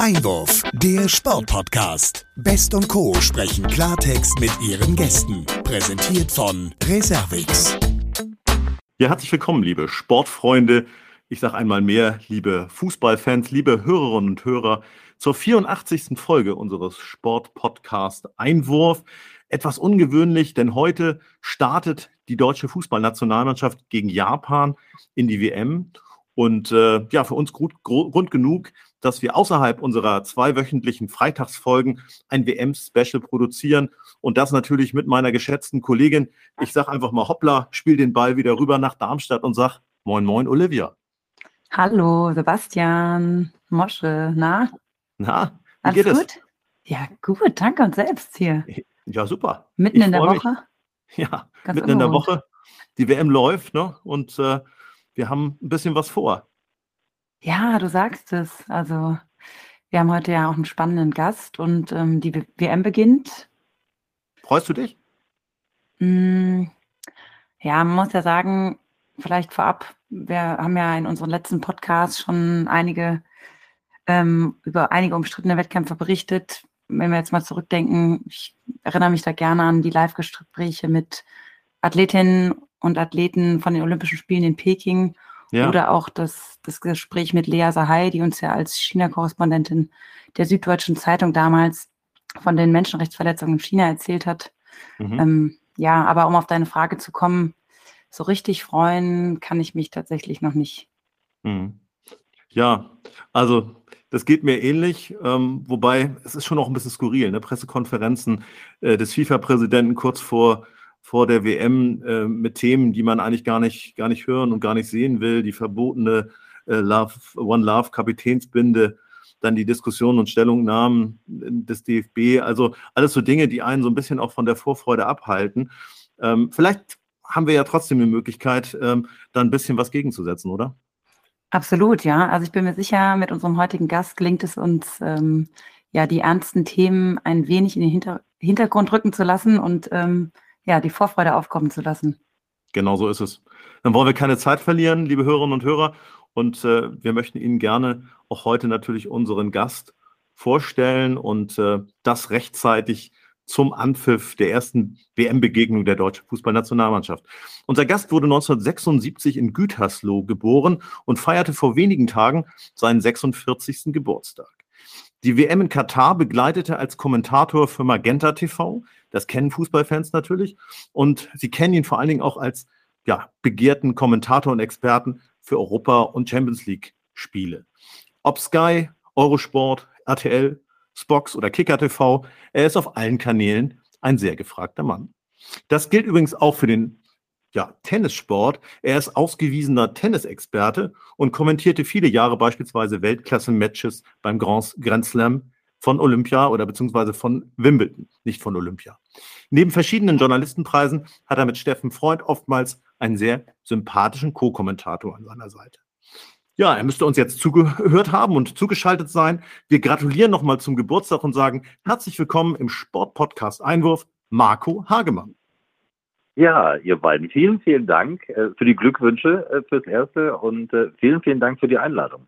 Einwurf, der Sportpodcast. Best und Co. sprechen Klartext mit ihren Gästen. Präsentiert von Reservix. Ja, herzlich willkommen, liebe Sportfreunde. Ich sage einmal mehr, liebe Fußballfans, liebe Hörerinnen und Hörer, zur 84. Folge unseres Sportpodcast Einwurf. Etwas ungewöhnlich, denn heute startet die deutsche Fußballnationalmannschaft gegen Japan in die WM. Und äh, ja, für uns Grund, Grund genug, dass wir außerhalb unserer zweiwöchentlichen Freitagsfolgen ein WM-Special produzieren. Und das natürlich mit meiner geschätzten Kollegin. Ich sage einfach mal hoppla, spiel den Ball wieder rüber nach Darmstadt und sag Moin, moin, Olivia. Hallo, Sebastian, Mosche, na? Na, wie Alles geht gut? es? Ja, gut, danke und selbst hier. Ja, super. Mitten ich in der Woche? Mich. Ja, Ganz mitten ungewohnt. in der Woche. Die WM läuft, ne? Und äh, wir haben ein bisschen was vor. Ja, du sagst es. Also, wir haben heute ja auch einen spannenden Gast und ähm, die WM beginnt. Freust du dich? Mm, ja, man muss ja sagen, vielleicht vorab, wir haben ja in unserem letzten Podcast schon einige ähm, über einige umstrittene Wettkämpfe berichtet. Wenn wir jetzt mal zurückdenken, ich erinnere mich da gerne an die Live-Gespräche mit Athletinnen und Athleten von den Olympischen Spielen in Peking ja. oder auch das, das Gespräch mit Lea Sahai, die uns ja als China-Korrespondentin der Süddeutschen Zeitung damals von den Menschenrechtsverletzungen in China erzählt hat. Mhm. Ähm, ja, aber um auf deine Frage zu kommen, so richtig freuen kann ich mich tatsächlich noch nicht. Mhm. Ja, also das geht mir ähnlich, ähm, wobei es ist schon noch ein bisschen skurril, ne? Pressekonferenzen äh, des FIFA-Präsidenten kurz vor vor der WM äh, mit Themen, die man eigentlich gar nicht, gar nicht hören und gar nicht sehen will. Die verbotene äh, Love, One Love Kapitänsbinde, dann die Diskussionen und Stellungnahmen des DFB. Also alles so Dinge, die einen so ein bisschen auch von der Vorfreude abhalten. Ähm, vielleicht haben wir ja trotzdem eine Möglichkeit, ähm, da ein bisschen was gegenzusetzen, oder? Absolut, ja. Also ich bin mir sicher, mit unserem heutigen Gast gelingt es uns, ähm, ja, die ernsten Themen ein wenig in den Hinter Hintergrund rücken zu lassen und ähm, ja, die Vorfreude aufkommen zu lassen. Genau so ist es. Dann wollen wir keine Zeit verlieren, liebe Hörerinnen und Hörer. Und äh, wir möchten Ihnen gerne auch heute natürlich unseren Gast vorstellen und äh, das rechtzeitig zum Anpfiff der ersten WM-Begegnung der deutschen Fußballnationalmannschaft. Unser Gast wurde 1976 in Gütersloh geboren und feierte vor wenigen Tagen seinen 46. Geburtstag. Die WM in Katar begleitete als Kommentator für Magenta TV. Das kennen Fußballfans natürlich. Und sie kennen ihn vor allen Dingen auch als ja, begehrten Kommentator und Experten für Europa- und Champions League-Spiele. Ob Sky, Eurosport, RTL, Spox oder Kicker TV, er ist auf allen Kanälen ein sehr gefragter Mann. Das gilt übrigens auch für den ja, Tennissport. Er ist ausgewiesener Tennisexperte und kommentierte viele Jahre beispielsweise Weltklasse-Matches beim Grand, Grand Slam von Olympia oder beziehungsweise von Wimbledon, nicht von Olympia. Neben verschiedenen Journalistenpreisen hat er mit Steffen Freund oftmals einen sehr sympathischen Co-Kommentator an seiner Seite. Ja, er müsste uns jetzt zugehört haben und zugeschaltet sein. Wir gratulieren nochmal zum Geburtstag und sagen herzlich willkommen im Sportpodcast Einwurf, Marco Hagemann. Ja, ihr beiden, vielen, vielen Dank äh, für die Glückwünsche äh, fürs Erste und äh, vielen, vielen Dank für die Einladung.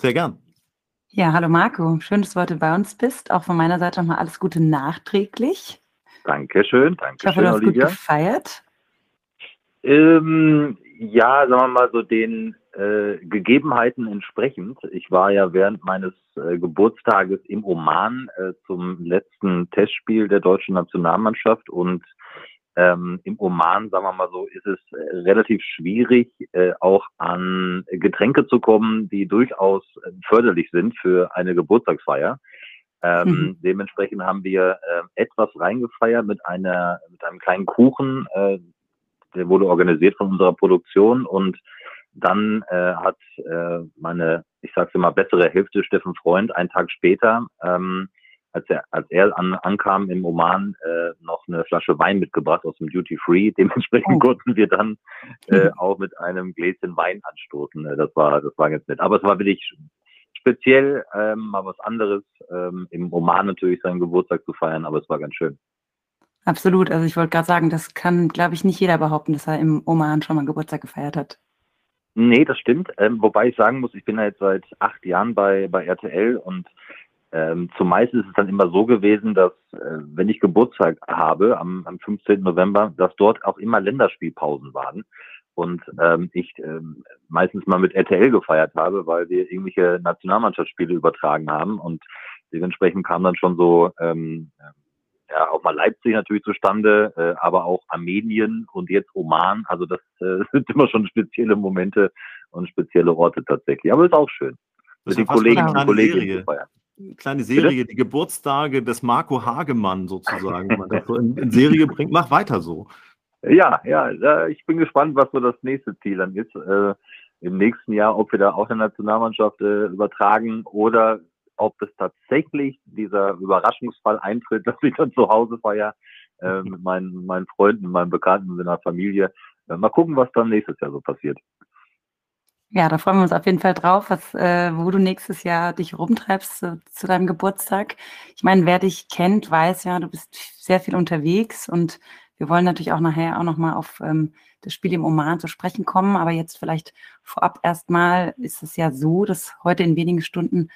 Sehr gern. Ja, hallo Marco, schön, dass du heute bei uns bist. Auch von meiner Seite nochmal alles Gute nachträglich. Dankeschön, danke Ich hoffe, du hast Olivia. gut gefeiert. Ähm, ja, sagen wir mal so den äh, Gegebenheiten entsprechend. Ich war ja während meines äh, Geburtstages im Oman äh, zum letzten Testspiel der deutschen Nationalmannschaft und ähm, Im Oman, sagen wir mal so, ist es äh, relativ schwierig, äh, auch an Getränke zu kommen, die durchaus äh, förderlich sind für eine Geburtstagsfeier. Ähm, mhm. Dementsprechend haben wir äh, etwas reingefeiert mit einer mit einem kleinen Kuchen, äh, der wurde organisiert von unserer Produktion und dann äh, hat äh, meine, ich sag's immer, bessere Hälfte Steffen Freund einen Tag später ähm, als er, als er an, ankam im Oman, äh, noch eine Flasche Wein mitgebracht aus dem Duty Free. Dementsprechend oh. konnten wir dann äh, auch mit einem Gläschen Wein anstoßen. Äh, das war, das war ganz nett. Aber es war wirklich speziell, ähm, mal was anderes, ähm, im Oman natürlich seinen Geburtstag zu feiern, aber es war ganz schön. Absolut. Also ich wollte gerade sagen, das kann, glaube ich, nicht jeder behaupten, dass er im Oman schon mal Geburtstag gefeiert hat. Nee, das stimmt. Ähm, wobei ich sagen muss, ich bin ja jetzt seit acht Jahren bei, bei RTL und ähm, zumeist ist es dann immer so gewesen, dass äh, wenn ich Geburtstag habe am, am 15. November, dass dort auch immer Länderspielpausen waren und ähm, ich ähm, meistens mal mit RTL gefeiert habe, weil wir irgendwelche Nationalmannschaftsspiele übertragen haben und dementsprechend kam dann schon so ähm, ja auch mal Leipzig natürlich zustande, äh, aber auch Armenien und jetzt Oman. Also das äh, sind immer schon spezielle Momente und spezielle Orte tatsächlich. Aber ist auch schön. Mit den Kollegen und Kolleginnen zu feiern kleine Serie, die Geburtstage des Marco Hagemann sozusagen, wenn man das so in, in, Serie bringt. Mach weiter so. Ja, ja, ich bin gespannt, was so das nächste Ziel dann ist. Äh, Im nächsten Jahr, ob wir da auch eine Nationalmannschaft äh, übertragen oder ob es tatsächlich dieser Überraschungsfall eintritt, dass ich dann zu Hause feiere äh, mit meinen, meinen Freunden, meinen Bekannten, in der Familie. Äh, mal gucken, was dann nächstes Jahr so passiert. Ja, da freuen wir uns auf jeden Fall drauf, was, äh, wo du nächstes Jahr dich rumtreibst zu, zu deinem Geburtstag. Ich meine, wer dich kennt, weiß ja, du bist sehr viel unterwegs und wir wollen natürlich auch nachher auch nochmal auf ähm, das Spiel im Oman zu sprechen kommen. Aber jetzt vielleicht vorab erstmal ist es ja so, dass heute in wenigen Stunden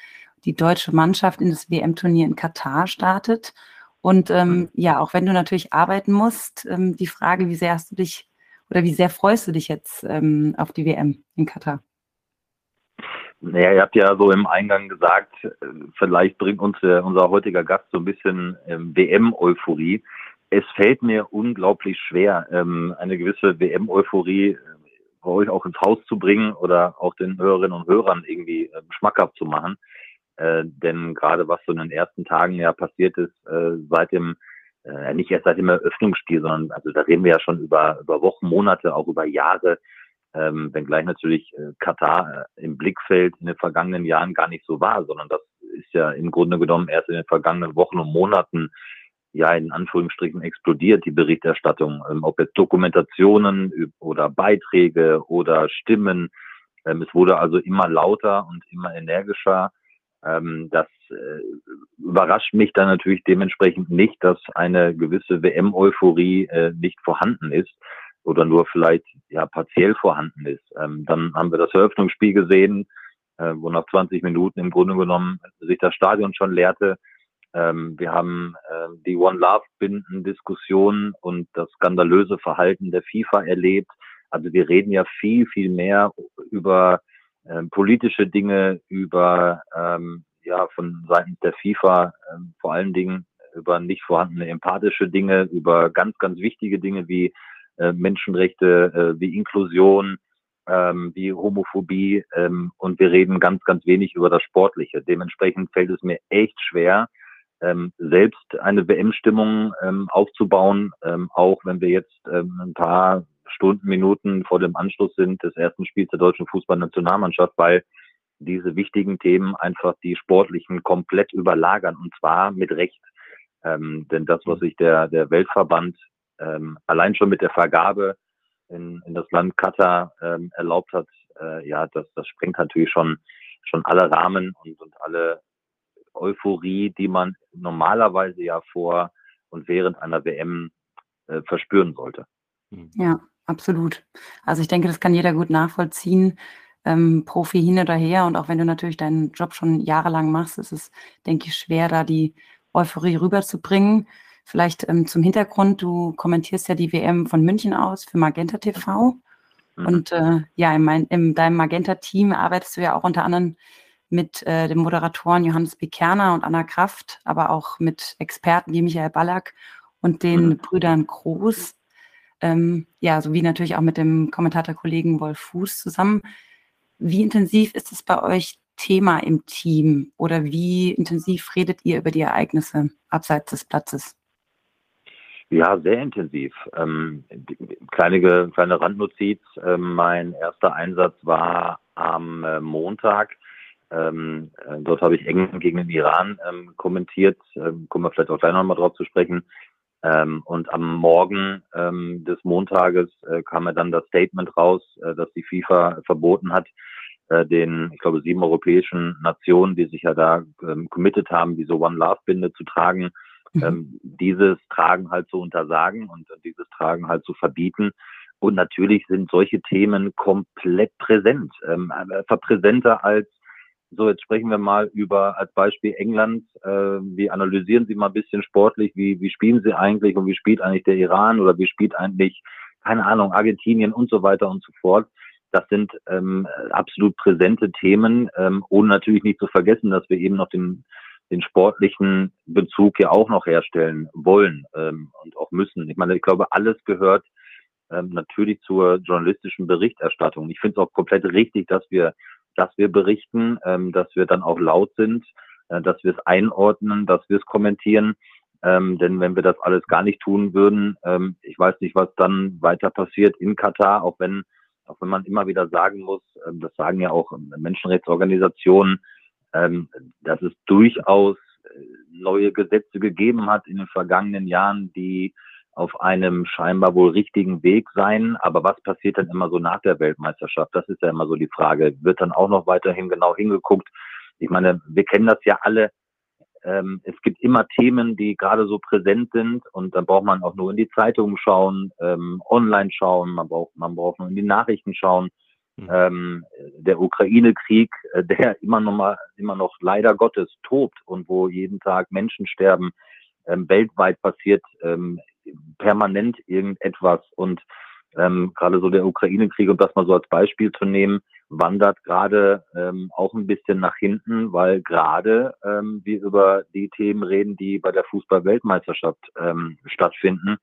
die deutsche Mannschaft in das WM-Turnier in Katar startet. Und ähm, mhm. ja, auch wenn du natürlich arbeiten musst, ähm, die Frage, wie sehr hast du dich oder wie sehr freust du dich jetzt ähm, auf die WM in Katar? Naja, ihr habt ja so im Eingang gesagt, äh, vielleicht bringt uns äh, unser heutiger Gast so ein bisschen ähm, WM-Euphorie. Es fällt mir unglaublich schwer, ähm, eine gewisse WM-Euphorie äh, bei euch auch ins Haus zu bringen oder auch den Hörerinnen und Hörern irgendwie äh, schmackhaft zu machen. Äh, denn gerade was so in den ersten Tagen ja passiert ist, äh, seit dem äh, nicht erst seit dem Eröffnungsspiel, sondern also da reden wir ja schon über, über Wochen, Monate, auch über Jahre, ähm, wenngleich natürlich äh, Katar äh, im Blickfeld in den vergangenen Jahren gar nicht so war, sondern das ist ja im Grunde genommen erst in den vergangenen Wochen und Monaten ja in Anführungsstrichen explodiert, die Berichterstattung, ähm, ob jetzt Dokumentationen oder Beiträge oder Stimmen. Ähm, es wurde also immer lauter und immer energischer. Ähm, das äh, überrascht mich dann natürlich dementsprechend nicht, dass eine gewisse WM-Euphorie äh, nicht vorhanden ist oder nur vielleicht ja partiell vorhanden ist. Ähm, dann haben wir das Eröffnungsspiel gesehen, äh, wo nach 20 Minuten im Grunde genommen sich das Stadion schon leerte. Ähm, wir haben äh, die One Love Binden Diskussion und das skandalöse Verhalten der FIFA erlebt. Also wir reden ja viel, viel mehr über äh, politische Dinge, über ähm, ja von Seiten der FIFA äh, vor allen Dingen über nicht vorhandene empathische Dinge, über ganz, ganz wichtige Dinge wie äh, Menschenrechte, äh, wie Inklusion, ähm, wie Homophobie ähm, und wir reden ganz, ganz wenig über das Sportliche. Dementsprechend fällt es mir echt schwer, ähm, selbst eine WM-Stimmung ähm, aufzubauen, ähm, auch wenn wir jetzt ähm, ein paar Stunden, Minuten vor dem Anschluss sind des ersten Spiels der deutschen Fußballnationalmannschaft, weil diese wichtigen Themen einfach die sportlichen komplett überlagern und zwar mit Recht. Ähm, denn das, was sich der, der Weltverband ähm, allein schon mit der Vergabe in, in das Land Katar ähm, erlaubt hat, äh, ja, das, das sprengt natürlich schon, schon alle Rahmen und, und alle Euphorie, die man normalerweise ja vor und während einer WM äh, verspüren sollte. Ja, absolut. Also ich denke, das kann jeder gut nachvollziehen ähm, Profi hin oder her. Und auch wenn du natürlich deinen Job schon jahrelang machst, ist es, denke ich, schwer, da die Euphorie rüberzubringen. Vielleicht ähm, zum Hintergrund, du kommentierst ja die WM von München aus für Magenta TV. Mhm. Und äh, ja, in, mein, in deinem Magenta-Team arbeitest du ja auch unter anderem mit äh, den Moderatoren Johannes Bekerner und Anna Kraft, aber auch mit Experten wie Michael Ballack und den mhm. Brüdern Groß. Ähm, ja, sowie natürlich auch mit dem Kommentatorkollegen Wolf Fuß zusammen. Wie intensiv ist es bei euch Thema im Team oder wie intensiv redet ihr über die Ereignisse abseits des Platzes? Ja, sehr intensiv. Ähm, kleine, kleine Randnotiz. Äh, mein erster Einsatz war am äh, Montag. Ähm, äh, dort habe ich eng gegen den Iran ähm, kommentiert. Ähm, kommen wir vielleicht auch gleich nochmal drauf zu sprechen. Ähm, und am Morgen ähm, des Montages äh, kam ja dann das Statement raus, äh, dass die FIFA verboten hat, äh, den, ich glaube, sieben europäischen Nationen, die sich ja da ähm, committed haben, diese One Love Binde zu tragen, mhm. ähm, dieses Tragen halt zu untersagen und dieses Tragen halt zu verbieten. Und natürlich sind solche Themen komplett präsent, ähm, präsenter als so, jetzt sprechen wir mal über als Beispiel England. Äh, wie analysieren Sie mal ein bisschen sportlich? Wie, wie spielen Sie eigentlich und wie spielt eigentlich der Iran oder wie spielt eigentlich, keine Ahnung, Argentinien und so weiter und so fort? Das sind ähm, absolut präsente Themen, ähm, ohne natürlich nicht zu vergessen, dass wir eben noch den, den sportlichen Bezug ja auch noch herstellen wollen ähm, und auch müssen. Ich meine, ich glaube, alles gehört ähm, natürlich zur journalistischen Berichterstattung. Ich finde es auch komplett richtig, dass wir dass wir berichten, ähm, dass wir dann auch laut sind, äh, dass wir es einordnen, dass wir es kommentieren. Ähm, denn wenn wir das alles gar nicht tun würden, ähm, ich weiß nicht, was dann weiter passiert in Katar, auch wenn, auch wenn man immer wieder sagen muss, ähm, das sagen ja auch Menschenrechtsorganisationen, ähm, dass es durchaus äh, neue Gesetze gegeben hat in den vergangenen Jahren, die auf einem scheinbar wohl richtigen Weg sein. Aber was passiert dann immer so nach der Weltmeisterschaft? Das ist ja immer so die Frage. Wird dann auch noch weiterhin genau hingeguckt? Ich meine, wir kennen das ja alle. Ähm, es gibt immer Themen, die gerade so präsent sind und dann braucht man auch nur in die Zeitungen schauen, ähm, online schauen, man braucht, man braucht nur in die Nachrichten schauen. Mhm. Ähm, der Ukraine-Krieg, äh, der immer noch mal, immer noch leider Gottes tobt und wo jeden Tag Menschen sterben, ähm, weltweit passiert ähm, permanent irgendetwas und ähm, gerade so der Ukraine-Krieg, um das mal so als Beispiel zu nehmen, wandert gerade ähm, auch ein bisschen nach hinten, weil gerade ähm, wir über die Themen reden, die bei der Fußball-Weltmeisterschaft ähm, stattfinden.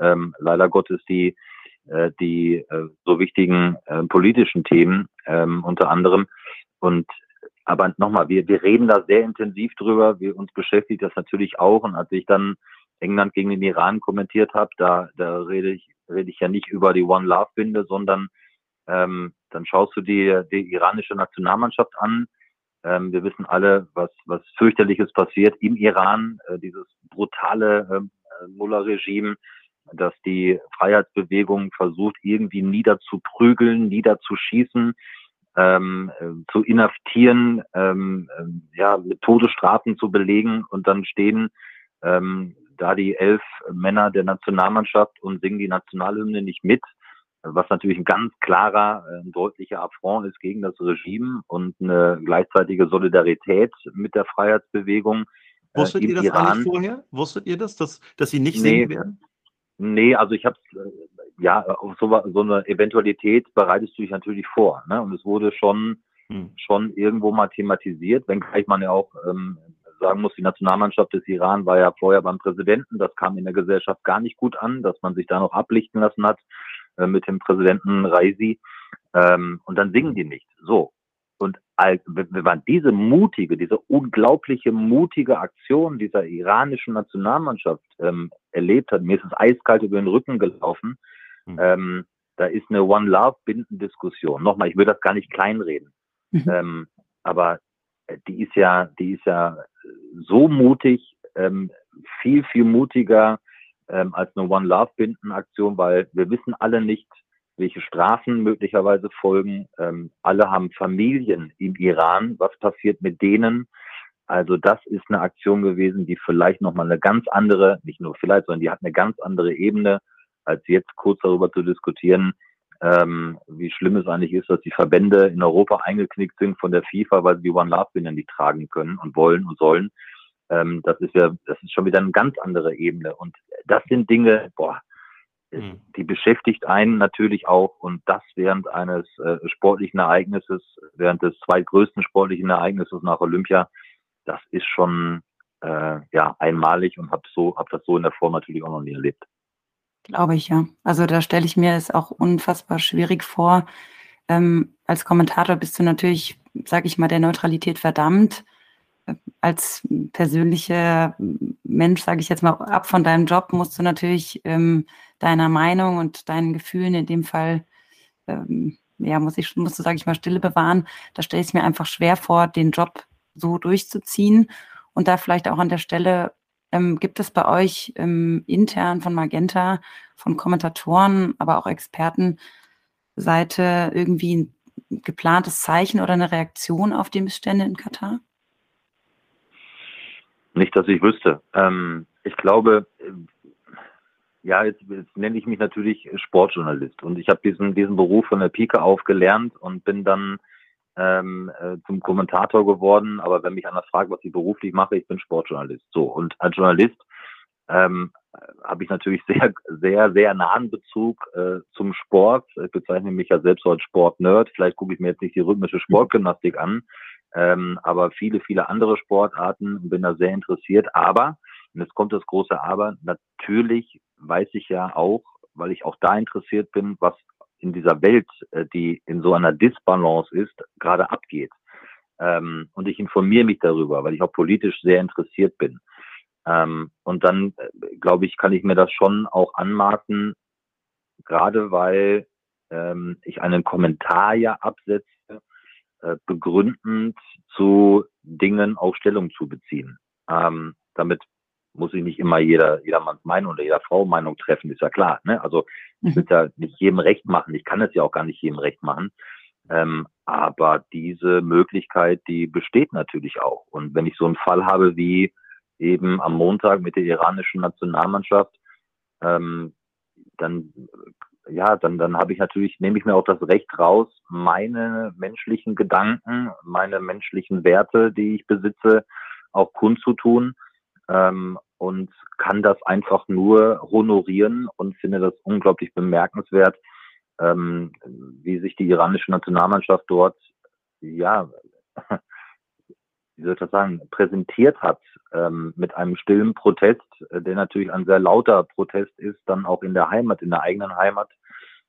Ähm, leider Gottes die äh, die äh, so wichtigen äh, politischen Themen ähm, unter anderem. Und aber nochmal, wir, wir reden da sehr intensiv drüber. Wir uns beschäftigt das natürlich auch. Und als ich dann England gegen den Iran kommentiert habe, da, da rede ich, rede ich ja nicht über die One Love Binde, sondern ähm, dann schaust du dir die iranische Nationalmannschaft an. Ähm, wir wissen alle, was, was fürchterliches passiert im Iran, äh, dieses brutale äh, Mullah-Regime, dass die Freiheitsbewegung versucht, irgendwie niederzuprügeln, niederzuschießen, ähm, äh, zu inhaftieren, ähm, äh, ja, mit Todesstrafen zu belegen und dann stehen ähm, da die elf Männer der Nationalmannschaft und singen die Nationalhymne nicht mit, was natürlich ein ganz klarer, ein deutlicher Affront ist gegen das Regime und eine gleichzeitige Solidarität mit der Freiheitsbewegung. Äh, Wusstet äh, ihr das Iran. eigentlich vorher? Wusstet ihr das, dass, dass sie nicht nee, singen werden? Nee, also ich habe ja auf so, so, eine Eventualität bereitest du dich natürlich vor. Ne? Und es wurde schon hm. schon irgendwo mal thematisiert, wenngleich man ja auch ähm, sagen muss, die Nationalmannschaft des Iran war ja vorher beim Präsidenten. Das kam in der Gesellschaft gar nicht gut an, dass man sich da noch ablichten lassen hat äh, mit dem Präsidenten Raisi. Ähm, und dann singen die nicht. So. Und als, wenn man diese mutige, diese unglaubliche mutige Aktion dieser iranischen Nationalmannschaft ähm, erlebt hat, mir ist es eiskalt über den Rücken gelaufen. Mhm. Ähm, da ist eine One Love Bindendiskussion. Nochmal, ich will das gar nicht kleinreden. Mhm. Ähm, aber äh, die ist ja, die ist ja so mutig, ähm, viel, viel mutiger ähm, als eine One Love Binden Aktion, weil wir wissen alle nicht, welche Strafen möglicherweise folgen. Ähm, alle haben Familien im Iran. Was passiert mit denen? Also das ist eine Aktion gewesen, die vielleicht nochmal eine ganz andere, nicht nur vielleicht, sondern die hat eine ganz andere Ebene, als jetzt kurz darüber zu diskutieren, ähm, wie schlimm es eigentlich ist, dass die Verbände in Europa eingeknickt sind von der FIFA, weil sie die One Love Binder nicht tragen können und wollen und sollen. Ähm, das ist ja, das ist schon wieder eine ganz andere Ebene. Und das sind Dinge, boah, mhm. die beschäftigt einen natürlich auch und das während eines äh, sportlichen Ereignisses, während des zweitgrößten sportlichen Ereignisses nach Olympia, das ist schon äh, ja einmalig und habe so, hab das so in der Form natürlich auch noch nie erlebt. Glaube ich, ja. Also da stelle ich mir es auch unfassbar schwierig vor. Ähm, als Kommentator bist du natürlich, sage ich mal, der Neutralität verdammt. Als persönlicher Mensch, sage ich jetzt mal, ab von deinem Job musst du natürlich ähm, deiner Meinung und deinen Gefühlen in dem Fall, ähm, ja, muss ich, musst du, sage ich mal, Stille bewahren. Da stelle ich es mir einfach schwer vor, den Job so durchzuziehen und da vielleicht auch an der Stelle ähm, gibt es bei euch ähm, intern von Magenta, von Kommentatoren, aber auch Expertenseite irgendwie ein geplantes Zeichen oder eine Reaktion auf die Missstände in Katar? Nicht, dass ich wüsste. Ähm, ich glaube, Ja, jetzt, jetzt nenne ich mich natürlich Sportjournalist und ich habe diesen, diesen Beruf von der Pike auf gelernt und bin dann ähm, äh, zum Kommentator geworden. Aber wenn mich einer fragt, was ich beruflich mache, ich bin Sportjournalist. So und als Journalist ähm, habe ich natürlich sehr, sehr, sehr nahen Bezug äh, zum Sport. Ich bezeichne mich ja selbst als Sportnerd. Vielleicht gucke ich mir jetzt nicht die rhythmische Sportgymnastik an, ähm, aber viele, viele andere Sportarten und bin da sehr interessiert. Aber, und jetzt kommt das große Aber, natürlich weiß ich ja auch, weil ich auch da interessiert bin, was in dieser Welt, äh, die in so einer Disbalance ist, gerade abgeht. Ähm, und ich informiere mich darüber, weil ich auch politisch sehr interessiert bin. Ähm, und dann, äh, glaube ich, kann ich mir das schon auch anmaßen, gerade weil ähm, ich einen Kommentar ja absetze, äh, begründend zu Dingen auch Stellung zu beziehen. Ähm, damit muss ich nicht immer jeder, jedermanns Meinung oder jeder Frau Meinung treffen, ist ja klar. Ne? Also ich will ja nicht jedem recht machen. Ich kann es ja auch gar nicht jedem recht machen. Ähm, aber diese Möglichkeit, die besteht natürlich auch. Und wenn ich so einen Fall habe wie eben am Montag mit der iranischen Nationalmannschaft, ähm, dann ja, dann, dann habe ich natürlich, nehme ich mir auch das Recht raus, meine menschlichen Gedanken, meine menschlichen Werte, die ich besitze, auch kundzutun ähm, und kann das einfach nur honorieren und finde das unglaublich bemerkenswert, ähm, wie sich die iranische Nationalmannschaft dort, ja, wie soll ich das sagen, präsentiert hat ähm, mit einem stillen Protest, äh, der natürlich ein sehr lauter Protest ist, dann auch in der Heimat, in der eigenen Heimat,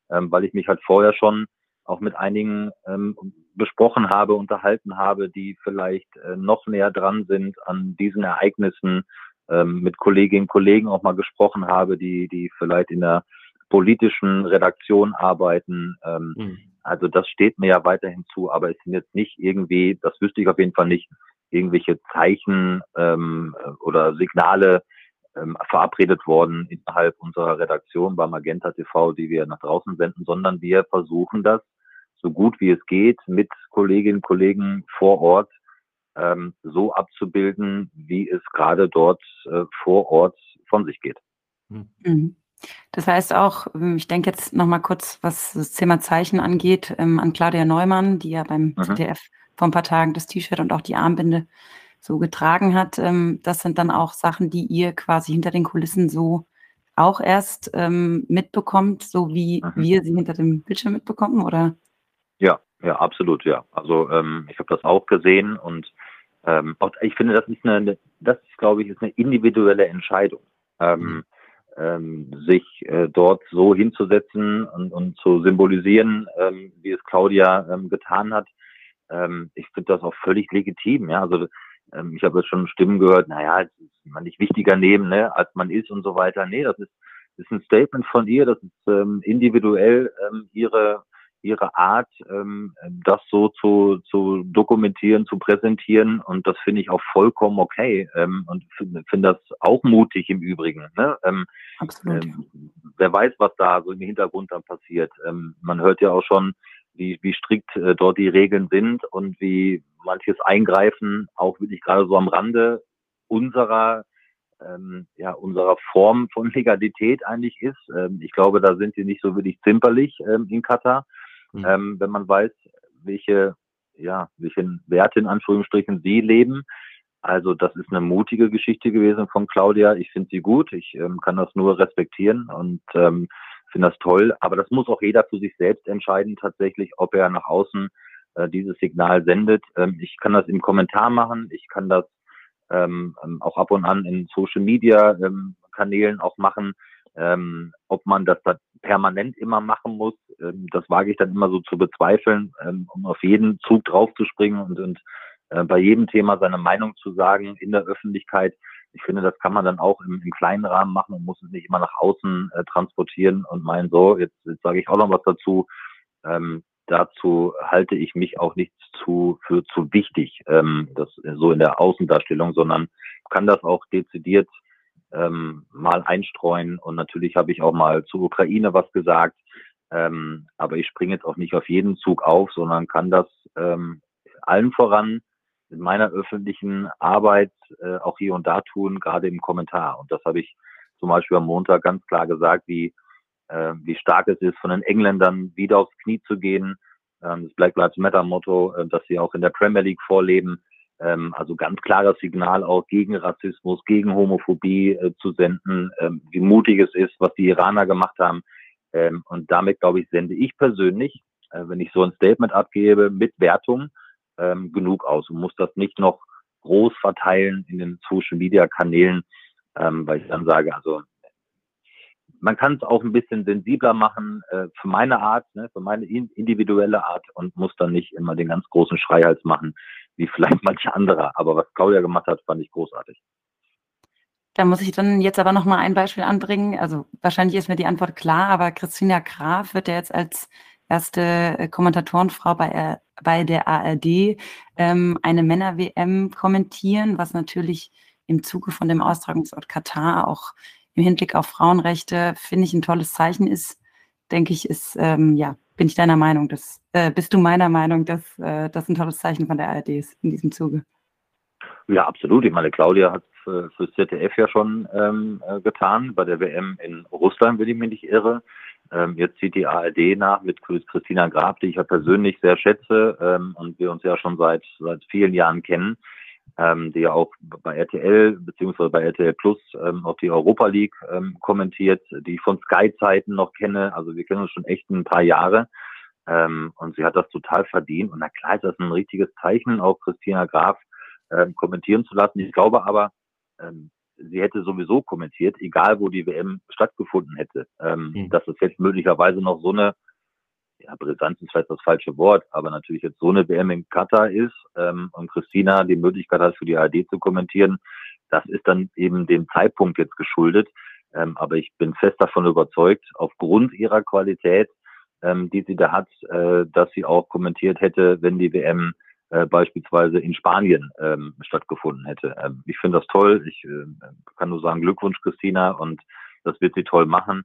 ähm, weil ich mich halt vorher schon auch mit einigen ähm, besprochen habe, unterhalten habe, die vielleicht äh, noch näher dran sind an diesen Ereignissen, ähm, mit Kolleginnen und Kollegen auch mal gesprochen habe, die, die vielleicht in der politischen Redaktion arbeiten. Ähm, mhm. Also das steht mir ja weiterhin zu, aber es sind jetzt nicht irgendwie, das wüsste ich auf jeden Fall nicht, irgendwelche Zeichen ähm, oder Signale ähm, verabredet worden innerhalb unserer Redaktion bei Magenta TV, die wir nach draußen senden, sondern wir versuchen das so gut wie es geht mit Kolleginnen und Kollegen vor Ort ähm, so abzubilden, wie es gerade dort äh, vor Ort von sich geht. Hm. Mhm. Das heißt auch, ähm, ich denke jetzt nochmal kurz, was das Thema Zeichen angeht, ähm, an Claudia Neumann, die ja beim mhm. ZDF vor ein paar Tagen das T-Shirt und auch die Armbinde so getragen hat. Ähm, das sind dann auch Sachen, die ihr quasi hinter den Kulissen so auch erst ähm, mitbekommt, so wie mhm. wir sie hinter dem Bildschirm mitbekommen, oder? Ja, ja, absolut, ja. Also ähm, ich habe das auch gesehen und ähm, auch, ich finde, das ist eine, das ist, glaube ich, ist eine individuelle Entscheidung, ähm, mhm. ähm, sich äh, dort so hinzusetzen und, und zu symbolisieren, ähm, wie es Claudia ähm, getan hat. Ähm, ich finde das auch völlig legitim. Ja, also ich habe jetzt schon Stimmen gehört, naja, es ist man nicht wichtiger nehmen, ne, als man ist und so weiter. Nee, das ist, ist ein Statement von ihr, das ist ähm, individuell ähm, ihre ihre Art, ähm, das so zu, zu dokumentieren, zu präsentieren. Und das finde ich auch vollkommen okay ähm, und finde find das auch mutig im Übrigen. Ne? Ähm, Absolut. Ähm, wer weiß, was da so im Hintergrund dann passiert. Ähm, man hört ja auch schon, wie, wie strikt äh, dort die Regeln sind und wie manches Eingreifen auch wirklich gerade so am Rande unserer ähm, ja, unserer Form von Legalität eigentlich ist. Ähm, ich glaube, da sind die nicht so wirklich zimperlich ähm, in Katar mhm. wenn man weiß, welche, ja, welche Werte in Anführungsstrichen sie leben. Also das ist eine mutige Geschichte gewesen von Claudia. Ich finde sie gut. Ich ähm, kann das nur respektieren und ähm, finde das toll. Aber das muss auch jeder für sich selbst entscheiden, tatsächlich, ob er nach außen äh, dieses Signal sendet. Ähm, ich kann das im Kommentar machen. Ich kann das ähm, ähm auch ab und an in Social Media ähm, Kanälen auch machen. Ähm, ob man das da permanent immer machen muss, ähm, das wage ich dann immer so zu bezweifeln, ähm, um auf jeden Zug draufzuspringen und, und äh, bei jedem Thema seine Meinung zu sagen in der Öffentlichkeit. Ich finde, das kann man dann auch im, im kleinen Rahmen machen und muss es nicht immer nach außen äh, transportieren und meinen, so, jetzt, jetzt sage ich auch noch was dazu. Ähm, dazu halte ich mich auch nicht zu für zu wichtig, ähm, das so in der Außendarstellung, sondern kann das auch dezidiert ähm, mal einstreuen. Und natürlich habe ich auch mal zur Ukraine was gesagt. Ähm, aber ich springe jetzt auch nicht auf jeden Zug auf, sondern kann das ähm, allen voran in meiner öffentlichen Arbeit äh, auch hier und da tun, gerade im Kommentar. Und das habe ich zum Beispiel am Montag ganz klar gesagt, wie, äh, wie stark es ist, von den Engländern wieder aufs Knie zu gehen. Ähm, das Black Lives Matter Motto, äh, das sie auch in der Premier League vorleben. Ähm, also ganz klares Signal auch gegen Rassismus, gegen Homophobie äh, zu senden, ähm, wie mutig es ist, was die Iraner gemacht haben. Ähm, und damit, glaube ich, sende ich persönlich, äh, wenn ich so ein Statement abgebe mit Wertung, ähm, genug aus und muss das nicht noch groß verteilen in den Social Media Kanälen, ähm, weil ich dann sage, also man kann es auch ein bisschen sensibler machen äh, für meine Art, ne, für meine individuelle Art und muss dann nicht immer den ganz großen Schreihals machen, wie vielleicht manche andere. Aber was Claudia gemacht hat, fand ich großartig. Da muss ich dann jetzt aber noch mal ein Beispiel anbringen. Also wahrscheinlich ist mir die Antwort klar, aber Christina Graf wird ja jetzt als erste äh, Kommentatorenfrau bei, äh, bei der ARD ähm, eine Männer-WM kommentieren, was natürlich im Zuge von dem Austragungsort Katar auch im Hinblick auf Frauenrechte, finde ich, ein tolles Zeichen ist, denke ich, ist, ähm, ja, bin ich deiner Meinung, dass, äh, bist du meiner Meinung, dass äh, das ein tolles Zeichen von der ARD ist in diesem Zuge? Ja, absolut. Ich meine, Claudia hat für, für ZDF ja schon ähm, äh, getan, bei der WM in Russland, wenn ich mich nicht irre. Ähm, jetzt zieht die ARD nach mit Christina Graf, die ich ja persönlich sehr schätze ähm, und wir uns ja schon seit, seit vielen Jahren kennen ähm, die ja auch bei RTL beziehungsweise bei RTL Plus ähm, auch die Europa League ähm, kommentiert, die ich von Sky-Zeiten noch kenne. Also wir kennen uns schon echt ein paar Jahre. Ähm, und sie hat das total verdient. Und na klar ist das ein richtiges Zeichen, auch Christina Graf ähm, kommentieren zu lassen. Ich glaube aber, ähm, sie hätte sowieso kommentiert, egal wo die WM stattgefunden hätte. Ähm, mhm. Dass es jetzt möglicherweise noch so eine ja, Brisanz ist vielleicht das falsche Wort, aber natürlich jetzt so eine WM in Katar ist ähm, und Christina die Möglichkeit hat, für die ARD zu kommentieren, das ist dann eben dem Zeitpunkt jetzt geschuldet. Ähm, aber ich bin fest davon überzeugt, aufgrund ihrer Qualität, ähm, die sie da hat, äh, dass sie auch kommentiert hätte, wenn die WM äh, beispielsweise in Spanien ähm, stattgefunden hätte. Ähm, ich finde das toll. Ich äh, kann nur sagen, Glückwunsch, Christina, und das wird sie toll machen.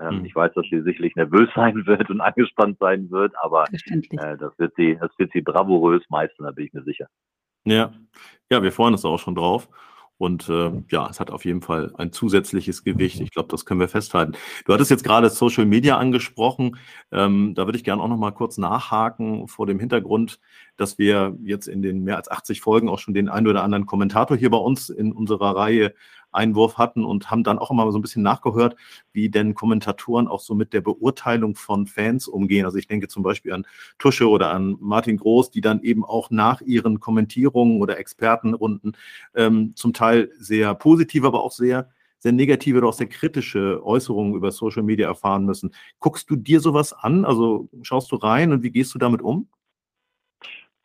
Ähm, mhm. Ich weiß, dass sie sicherlich nervös sein wird und angespannt sein wird, aber äh, das wird sie, das wird sie bravourös meistern, da bin ich mir sicher. Ja, ja, wir freuen uns auch schon drauf. Und äh, ja, es hat auf jeden Fall ein zusätzliches Gewicht. Ich glaube, das können wir festhalten. Du hattest jetzt gerade Social Media angesprochen. Ähm, da würde ich gerne auch noch mal kurz nachhaken vor dem Hintergrund, dass wir jetzt in den mehr als 80 Folgen auch schon den einen oder anderen Kommentator hier bei uns in unserer Reihe Einwurf hatten und haben dann auch immer so ein bisschen nachgehört, wie denn Kommentatoren auch so mit der Beurteilung von Fans umgehen. Also ich denke zum Beispiel an Tusche oder an Martin Groß, die dann eben auch nach ihren Kommentierungen oder Expertenrunden ähm, zum Teil sehr positive, aber auch sehr sehr negative oder auch sehr kritische Äußerungen über Social Media erfahren müssen. Guckst du dir sowas an? Also schaust du rein und wie gehst du damit um?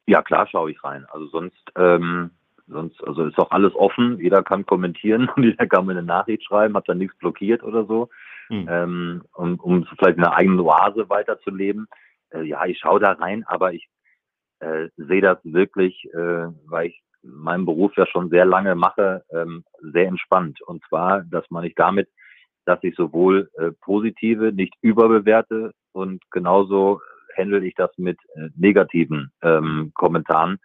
Ja, klar schaue ich rein. Also sonst ähm, Sonst, also ist auch alles offen, jeder kann kommentieren und jeder kann mir eine Nachricht schreiben, hat dann nichts blockiert oder so, mhm. ähm, um, um vielleicht eine eigene Oase weiterzuleben. Äh, ja, ich schaue da rein, aber ich äh, sehe das wirklich, äh, weil ich meinen Beruf ja schon sehr lange mache, ähm, sehr entspannt. Und zwar, dass man nicht damit, dass ich sowohl äh, positive nicht überbewerte und genauso handle ich das mit äh, negativen ähm, Kommentaren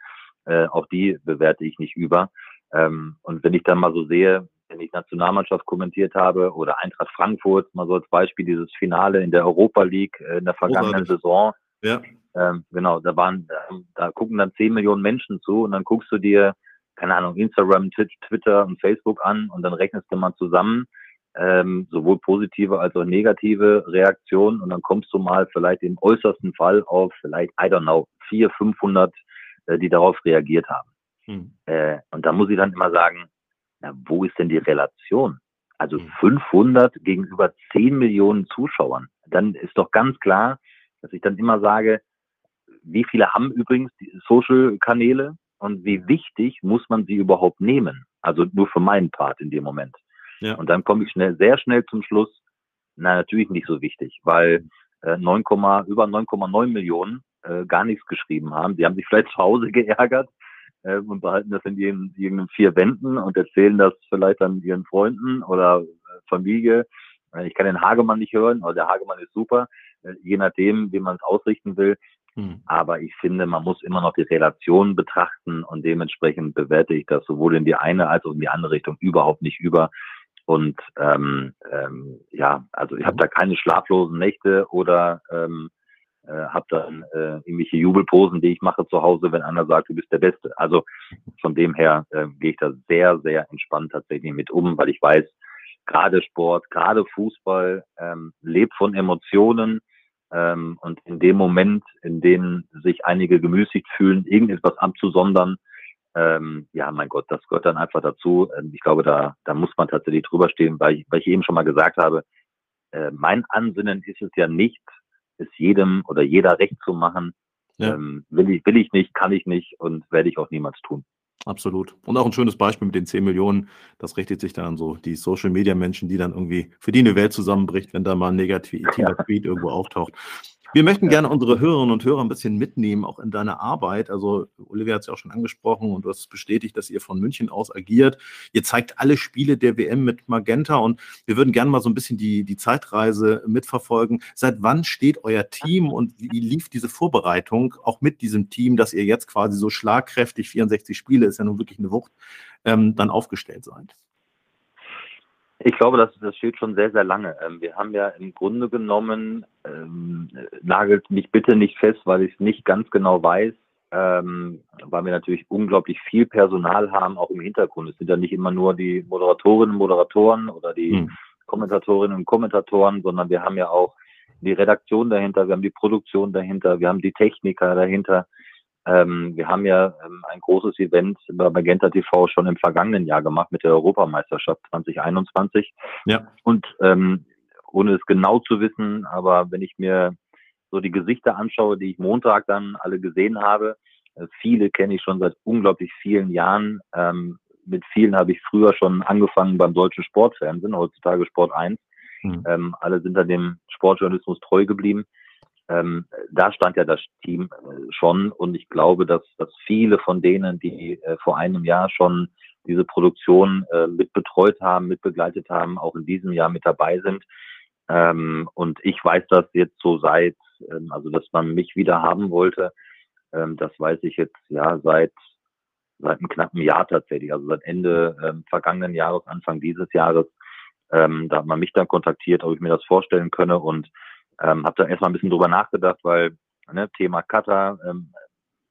äh, auch die bewerte ich nicht über. Ähm, und wenn ich dann mal so sehe, wenn ich Nationalmannschaft kommentiert habe oder Eintracht Frankfurt, mal so als Beispiel dieses Finale in der Europa League äh, in der vergangenen Saison. Ja. Ähm, genau, da waren, da gucken dann 10 Millionen Menschen zu und dann guckst du dir, keine Ahnung, Instagram, Twitter und Facebook an und dann rechnest du mal zusammen, ähm, sowohl positive als auch negative Reaktionen und dann kommst du mal vielleicht im äußersten Fall auf vielleicht, I don't know, 400, 500 äh, die darauf reagiert haben. Hm. Äh, und da muss ich dann immer sagen, na, wo ist denn die Relation? Also hm. 500 gegenüber 10 Millionen Zuschauern. Dann ist doch ganz klar, dass ich dann immer sage, wie viele haben übrigens die Social-Kanäle und wie wichtig muss man sie überhaupt nehmen? Also nur für meinen Part in dem Moment. Ja. Und dann komme ich schnell, sehr schnell zum Schluss, na, natürlich nicht so wichtig, weil äh, 9, über 9,9 Millionen äh, gar nichts geschrieben haben. Die haben sich vielleicht zu Hause geärgert äh, und behalten das in ihren, irgendeinen vier Wänden und erzählen das vielleicht dann ihren Freunden oder äh, Familie. Äh, ich kann den Hagemann nicht hören, aber der Hagemann ist super, äh, je nachdem, wie man es ausrichten will. Hm. Aber ich finde, man muss immer noch die Relation betrachten und dementsprechend bewerte ich das sowohl in die eine als auch in die andere Richtung überhaupt nicht über. Und ähm, ähm, ja, also ich habe da keine schlaflosen Nächte oder ähm, äh, habe dann äh, irgendwelche Jubelposen, die ich mache zu Hause, wenn einer sagt, du bist der Beste. Also von dem her äh, gehe ich da sehr, sehr entspannt tatsächlich mit um, weil ich weiß, gerade Sport, gerade Fußball ähm, lebt von Emotionen. Ähm, und in dem Moment, in dem sich einige gemüßigt fühlen, irgendetwas abzusondern, ähm, ja, mein Gott, das gehört dann einfach dazu. Ähm, ich glaube, da, da muss man tatsächlich drüber stehen, weil ich, weil ich eben schon mal gesagt habe, äh, mein Ansinnen ist es ja nicht, es jedem oder jeder recht zu machen. Ja. Ähm, will, ich, will ich nicht, kann ich nicht und werde ich auch niemals tun. Absolut. Und auch ein schönes Beispiel mit den 10 Millionen. Das richtet sich dann an so die Social Media Menschen, die dann irgendwie für die eine Welt zusammenbricht, wenn da mal ein negativer. Tweet irgendwo auftaucht. Wir möchten gerne unsere Hörerinnen und Hörer ein bisschen mitnehmen, auch in deiner Arbeit. Also Olivia hat es ja auch schon angesprochen und du hast bestätigt, dass ihr von München aus agiert. Ihr zeigt alle Spiele der WM mit Magenta und wir würden gerne mal so ein bisschen die, die Zeitreise mitverfolgen. Seit wann steht euer Team und wie lief diese Vorbereitung auch mit diesem Team, dass ihr jetzt quasi so schlagkräftig, 64 Spiele ist ja nun wirklich eine Wucht, ähm, dann aufgestellt seid? Ich glaube, das, das steht schon sehr, sehr lange. Ähm, wir haben ja im Grunde genommen, ähm, nagelt mich bitte nicht fest, weil ich es nicht ganz genau weiß, ähm, weil wir natürlich unglaublich viel Personal haben, auch im Hintergrund. Es sind ja nicht immer nur die Moderatorinnen und Moderatoren oder die hm. Kommentatorinnen und Kommentatoren, sondern wir haben ja auch die Redaktion dahinter, wir haben die Produktion dahinter, wir haben die Techniker dahinter. Ähm, wir haben ja ähm, ein großes Event bei Magenta TV schon im vergangenen Jahr gemacht mit der Europameisterschaft 2021. Ja. Und ähm, ohne es genau zu wissen, aber wenn ich mir so die Gesichter anschaue, die ich Montag dann alle gesehen habe, äh, viele kenne ich schon seit unglaublich vielen Jahren. Ähm, mit vielen habe ich früher schon angefangen beim deutschen Sportfernsehen, heutzutage Sport 1. Mhm. Ähm, alle sind an dem Sportjournalismus treu geblieben ähm, da stand ja das Team äh, schon und ich glaube, dass, dass viele von denen, die äh, vor einem Jahr schon diese Produktion äh, mitbetreut haben, mitbegleitet haben, auch in diesem Jahr mit dabei sind. Ähm, und ich weiß das jetzt so seit, ähm, also dass man mich wieder haben wollte, ähm, das weiß ich jetzt ja seit seit einem knappen Jahr tatsächlich, also seit Ende ähm, vergangenen Jahres, Anfang dieses Jahres. Ähm, da hat man mich dann kontaktiert, ob ich mir das vorstellen könne und ähm, habe da erstmal ein bisschen drüber nachgedacht, weil ne, Thema Cutter, ähm,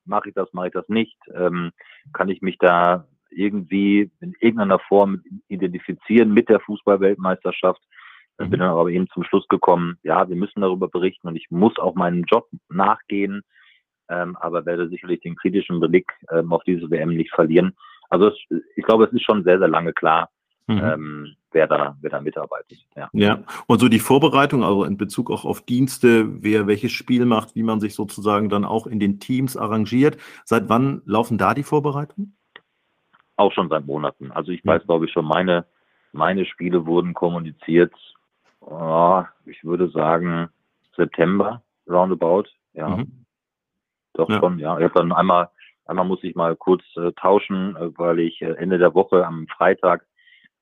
mache ich das, mache ich das nicht? Ähm, kann ich mich da irgendwie in irgendeiner Form identifizieren mit der Fußballweltmeisterschaft? Mhm. Bin dann aber eben zum Schluss gekommen, ja, wir müssen darüber berichten und ich muss auch meinem Job nachgehen, ähm, aber werde sicherlich den kritischen Blick ähm, auf diese WM nicht verlieren. Also ich glaube, es ist schon sehr, sehr lange klar, mhm. ähm, wer, da, wer da mitarbeitet. Ja. ja, und so die Vorbereitung, also in Bezug auch auf Dienste, wer welches Spiel macht, wie man sich sozusagen dann auch in den Teams arrangiert. Seit wann laufen da die Vorbereitungen? Auch schon seit Monaten. Also ich weiß, glaube ich, schon, meine, meine Spiele wurden kommuniziert, oh, ich würde sagen, September, roundabout, ja. Mhm. Doch ja. schon, ja. Ich habe dann einmal, einmal muss ich mal kurz äh, tauschen, äh, weil ich äh, Ende der Woche am Freitag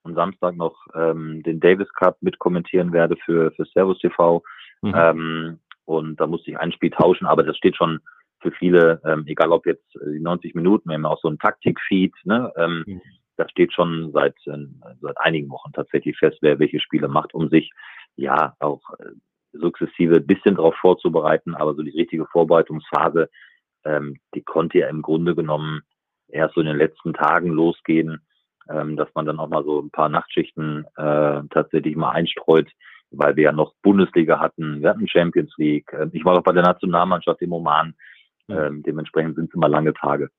am Samstag noch ähm, den Davis Cup mitkommentieren werde für, für Servus TV. Mhm. Ähm, und da musste ich ein Spiel tauschen, aber das steht schon für viele, ähm, egal ob jetzt die 90 Minuten, wir haben auch so ein Taktik-Feed, ne? Ähm, mhm. Das steht schon seit, äh, seit einigen Wochen tatsächlich fest, wer welche Spiele macht, um sich ja auch äh, sukzessive ein bisschen darauf vorzubereiten, aber so die richtige Vorbereitungsphase, ähm, die konnte ja im Grunde genommen erst so in den letzten Tagen losgehen ähm, dass man dann auch mal so ein paar Nachtschichten äh, tatsächlich mal einstreut, weil wir ja noch Bundesliga hatten, wir hatten Champions League. Äh, ich war auch bei der Nationalmannschaft im Oman. Ähm, dementsprechend sind es immer lange Tage.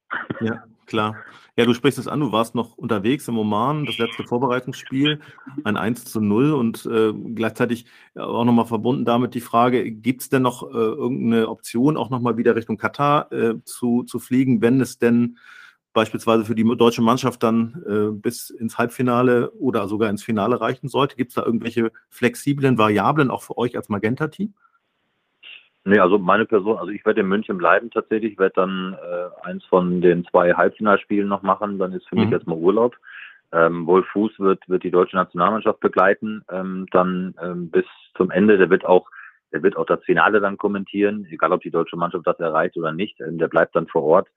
Ja, klar. Ja, du sprichst es an, du warst noch unterwegs im Oman, das letzte Vorbereitungsspiel, ein 1 zu 0 und äh, gleichzeitig auch nochmal verbunden damit die Frage, gibt es denn noch äh, irgendeine Option, auch nochmal wieder Richtung Katar äh, zu, zu fliegen, wenn es denn beispielsweise für die deutsche Mannschaft dann äh, bis ins Halbfinale oder sogar ins Finale reichen sollte? Gibt es da irgendwelche flexiblen Variablen auch für euch als Magenta-Team? Nee, also meine Person, also ich werde in München bleiben tatsächlich, ich werde dann äh, eins von den zwei Halbfinalspielen noch machen, dann ist für mhm. mich erstmal Urlaub. Ähm, Wolf Fuß wird, wird die deutsche Nationalmannschaft begleiten, ähm, dann ähm, bis zum Ende. Der wird auch, der wird auch das Finale dann kommentieren, egal ob die deutsche Mannschaft das erreicht oder nicht. Ähm, der bleibt dann vor Ort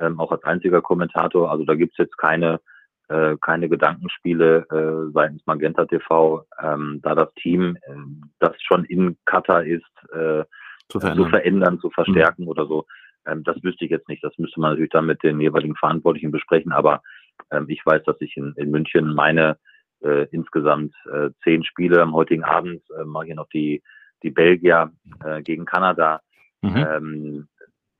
ähm, auch als einziger Kommentator. Also da gibt's jetzt keine äh, keine Gedankenspiele äh, seitens Magenta TV, ähm, da das Team, äh, das schon in Katar ist, äh, zu verändern, zu, verändern, zu verstärken mhm. oder so. Ähm, das wüsste ich jetzt nicht. Das müsste man natürlich dann mit den jeweiligen Verantwortlichen besprechen. Aber ähm, ich weiß, dass ich in, in München meine äh, insgesamt äh, zehn Spiele am heutigen Abend, äh, mache ich noch die, die Belgier äh, gegen Kanada. Mhm. Ähm,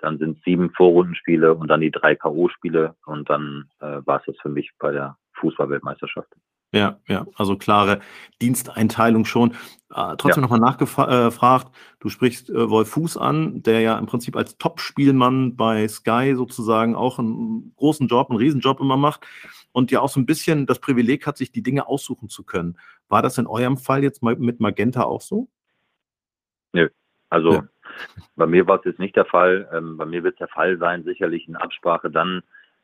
dann sind sieben Vorrundenspiele und dann die drei K.O.-Spiele und dann äh, war es das für mich bei der Fußballweltmeisterschaft. Ja, ja, also klare Diensteinteilung schon. Äh, trotzdem ja. nochmal nachgefragt, äh, du sprichst äh, Wolf Fuß an, der ja im Prinzip als Top-Spielmann bei Sky sozusagen auch einen großen Job, einen Riesenjob immer macht und ja auch so ein bisschen das Privileg hat, sich die Dinge aussuchen zu können. War das in eurem Fall jetzt mal mit Magenta auch so? Nö, also ja. Bei mir war es jetzt nicht der Fall. Ähm, bei mir wird es der Fall sein, sicherlich in Absprache dann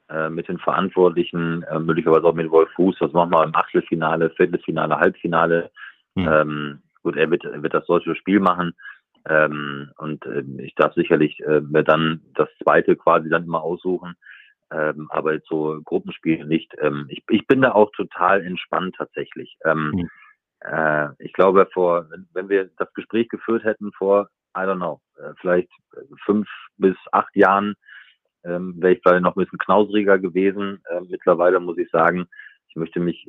äh, mit den Verantwortlichen, äh, möglicherweise auch mit Wolf Fuß, was machen wir im Achtelfinale, Viertelfinale, Halbfinale. Mhm. Ähm, gut, er wird, er wird das deutsche Spiel machen. Ähm, und äh, ich darf sicherlich äh, mir dann das zweite quasi dann immer aussuchen. Ähm, aber so Gruppenspiele nicht. Ähm, ich, ich bin da auch total entspannt tatsächlich. Ähm, mhm. äh, ich glaube, vor, wenn wir das Gespräch geführt hätten vor, I don't know, äh, vielleicht fünf bis acht Jahren, ähm, wäre ich vielleicht noch ein bisschen knausriger gewesen. Äh, mittlerweile muss ich sagen, ich möchte mich,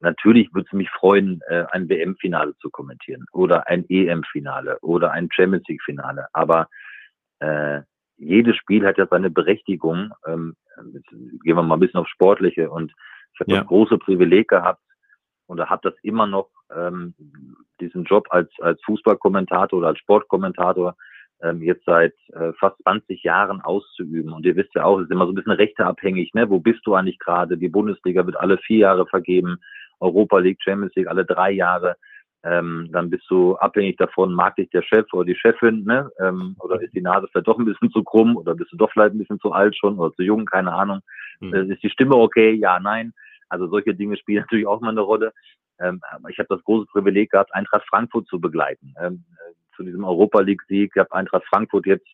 natürlich würde es mich freuen, äh, ein WM-Finale zu kommentieren oder ein EM-Finale oder ein Champions League-Finale. Aber äh, jedes Spiel hat ja seine Berechtigung. Ähm, gehen wir mal ein bisschen auf Sportliche. Und ich habe ja. das große Privileg gehabt und habe das immer noch, ähm, diesen Job als, als Fußballkommentator oder als Sportkommentator ähm, jetzt seit äh, fast 20 Jahren auszuüben. Und ihr wisst ja auch, es ist immer so ein bisschen rechteabhängig, ne? Wo bist du eigentlich gerade? Die Bundesliga wird alle vier Jahre vergeben, Europa League, Champions League alle drei Jahre. Ähm, dann bist du abhängig davon, mag dich der Chef oder die Chefin, ne? Ähm, oder ist die Nase vielleicht doch ein bisschen zu krumm oder bist du doch vielleicht ein bisschen zu alt schon oder zu jung, keine Ahnung. Mhm. Äh, ist die Stimme okay? Ja, nein. Also solche Dinge spielen natürlich auch mal eine Rolle. Ähm, ich habe das große Privileg gehabt, Eintracht Frankfurt zu begleiten. Ähm, zu diesem Europa League-Sieg. Ich habe Eintracht Frankfurt jetzt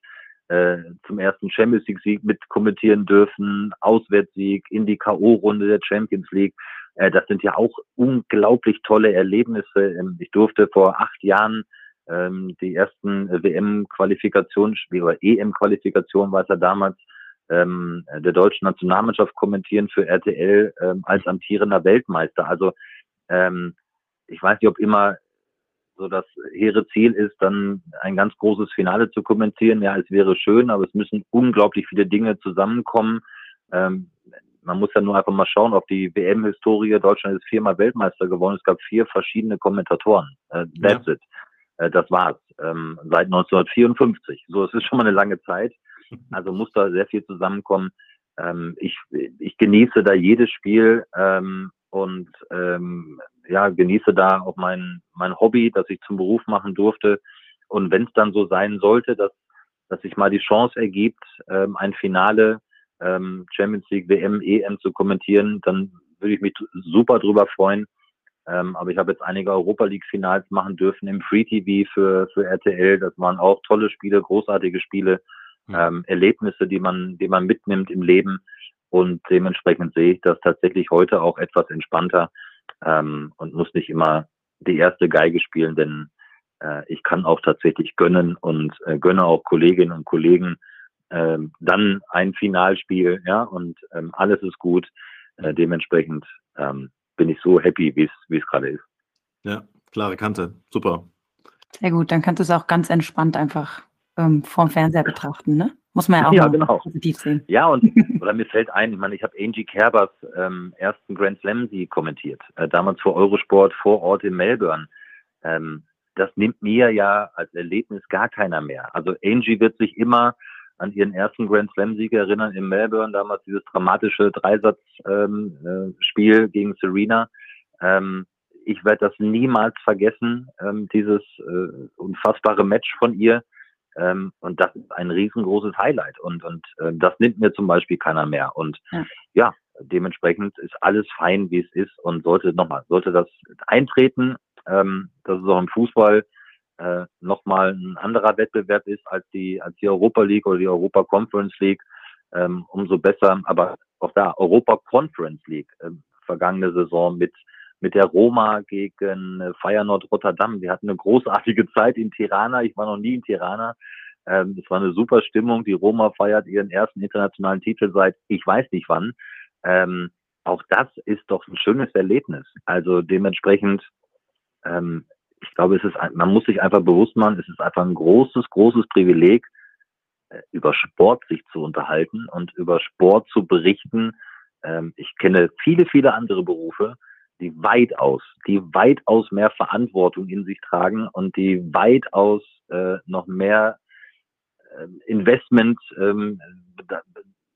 äh, zum ersten Champions League-Sieg mit kommentieren dürfen, Auswärtssieg in die K.O.-Runde der Champions League. Äh, das sind ja auch unglaublich tolle Erlebnisse. Ähm, ich durfte vor acht Jahren ähm, die ersten WM-Qualifikationsspiele oder EM-Qualifikation war es ja damals ähm, der deutschen Nationalmannschaft kommentieren für RTL ähm, als amtierender Weltmeister. Also ähm, ich weiß nicht, ob immer so das hehre Ziel ist, dann ein ganz großes Finale zu kommentieren. Ja, es wäre schön, aber es müssen unglaublich viele Dinge zusammenkommen. Ähm, man muss ja nur einfach mal schauen auf die WM-Historie. Deutschland ist viermal Weltmeister geworden. Es gab vier verschiedene Kommentatoren. Äh, that's ja. it. Äh, das war's. Ähm, seit 1954. So, es ist schon mal eine lange Zeit. Also muss da sehr viel zusammenkommen. Ähm, ich, ich genieße da jedes Spiel ähm, und ähm, ja, genieße da auch mein, mein Hobby, das ich zum Beruf machen durfte. Und wenn es dann so sein sollte, dass, dass sich mal die Chance ergibt, ähm, ein Finale ähm, Champions League, WM, EM zu kommentieren, dann würde ich mich super drüber freuen. Ähm, aber ich habe jetzt einige Europa League Finals machen dürfen im Free TV für, für RTL. Das waren auch tolle Spiele, großartige Spiele. Ähm, Erlebnisse, die man, die man mitnimmt im Leben. Und dementsprechend sehe ich das tatsächlich heute auch etwas entspannter ähm, und muss nicht immer die erste Geige spielen, denn äh, ich kann auch tatsächlich gönnen und äh, gönne auch Kolleginnen und Kollegen äh, dann ein Finalspiel, ja, und ähm, alles ist gut. Äh, dementsprechend ähm, bin ich so happy, wie es gerade ist. Ja, klare Kante, super. Sehr gut, dann kannst du es auch ganz entspannt einfach ähm, vorm Fernseher betrachten, ne? Muss man ja auch ja, genau. positiv sehen. Ja, und oder mir fällt ein, ich meine, ich habe Angie Kerbers ähm, ersten Grand Slam sie kommentiert, äh, damals vor Eurosport vor Ort in Melbourne. Ähm, das nimmt mir ja als Erlebnis gar keiner mehr. Also Angie wird sich immer an ihren ersten Grand Slam Sieg erinnern in Melbourne, damals dieses dramatische Dreisatzspiel ähm, äh, gegen Serena. Ähm, ich werde das niemals vergessen, ähm, dieses äh, unfassbare Match von ihr. Ähm, und das ist ein riesengroßes Highlight. Und, und äh, das nimmt mir zum Beispiel keiner mehr. Und ja. ja, dementsprechend ist alles fein, wie es ist. Und sollte nochmal, sollte das eintreten, ähm, dass es auch im Fußball äh, nochmal ein anderer Wettbewerb ist als die, als die Europa League oder die Europa Conference League, ähm, umso besser. Aber auch da, Europa Conference League, äh, vergangene Saison mit mit der Roma gegen äh, Feyenoord Rotterdam. Wir hatten eine großartige Zeit in Tirana. Ich war noch nie in Tirana. Ähm, es war eine super Stimmung. Die Roma feiert ihren ersten internationalen Titel seit ich weiß nicht wann. Ähm, auch das ist doch ein schönes Erlebnis. Also dementsprechend, ähm, ich glaube, es ist, man muss sich einfach bewusst machen, es ist einfach ein großes, großes Privileg, äh, über Sport sich zu unterhalten und über Sport zu berichten. Ähm, ich kenne viele, viele andere Berufe, die weitaus, die weitaus mehr Verantwortung in sich tragen und die weitaus äh, noch mehr äh, Investment ähm,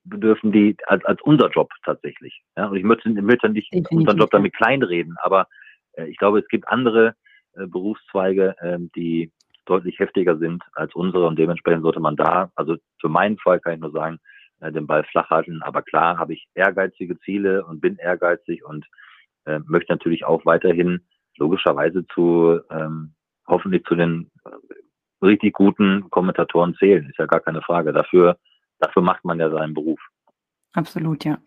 bedürfen die als, als unser Job tatsächlich. Ja, und ich möchte, möchte nicht Definitiv, unseren Job damit kleinreden, aber äh, ich glaube, es gibt andere äh, Berufszweige, äh, die deutlich heftiger sind als unsere und dementsprechend sollte man da, also für meinen Fall kann ich nur sagen, äh, den Ball flach halten. Aber klar habe ich ehrgeizige Ziele und bin ehrgeizig und äh, möchte natürlich auch weiterhin logischerweise zu ähm, hoffentlich zu den äh, richtig guten Kommentatoren zählen. Ist ja gar keine Frage. Dafür, dafür macht man ja seinen Beruf. Absolut, ja.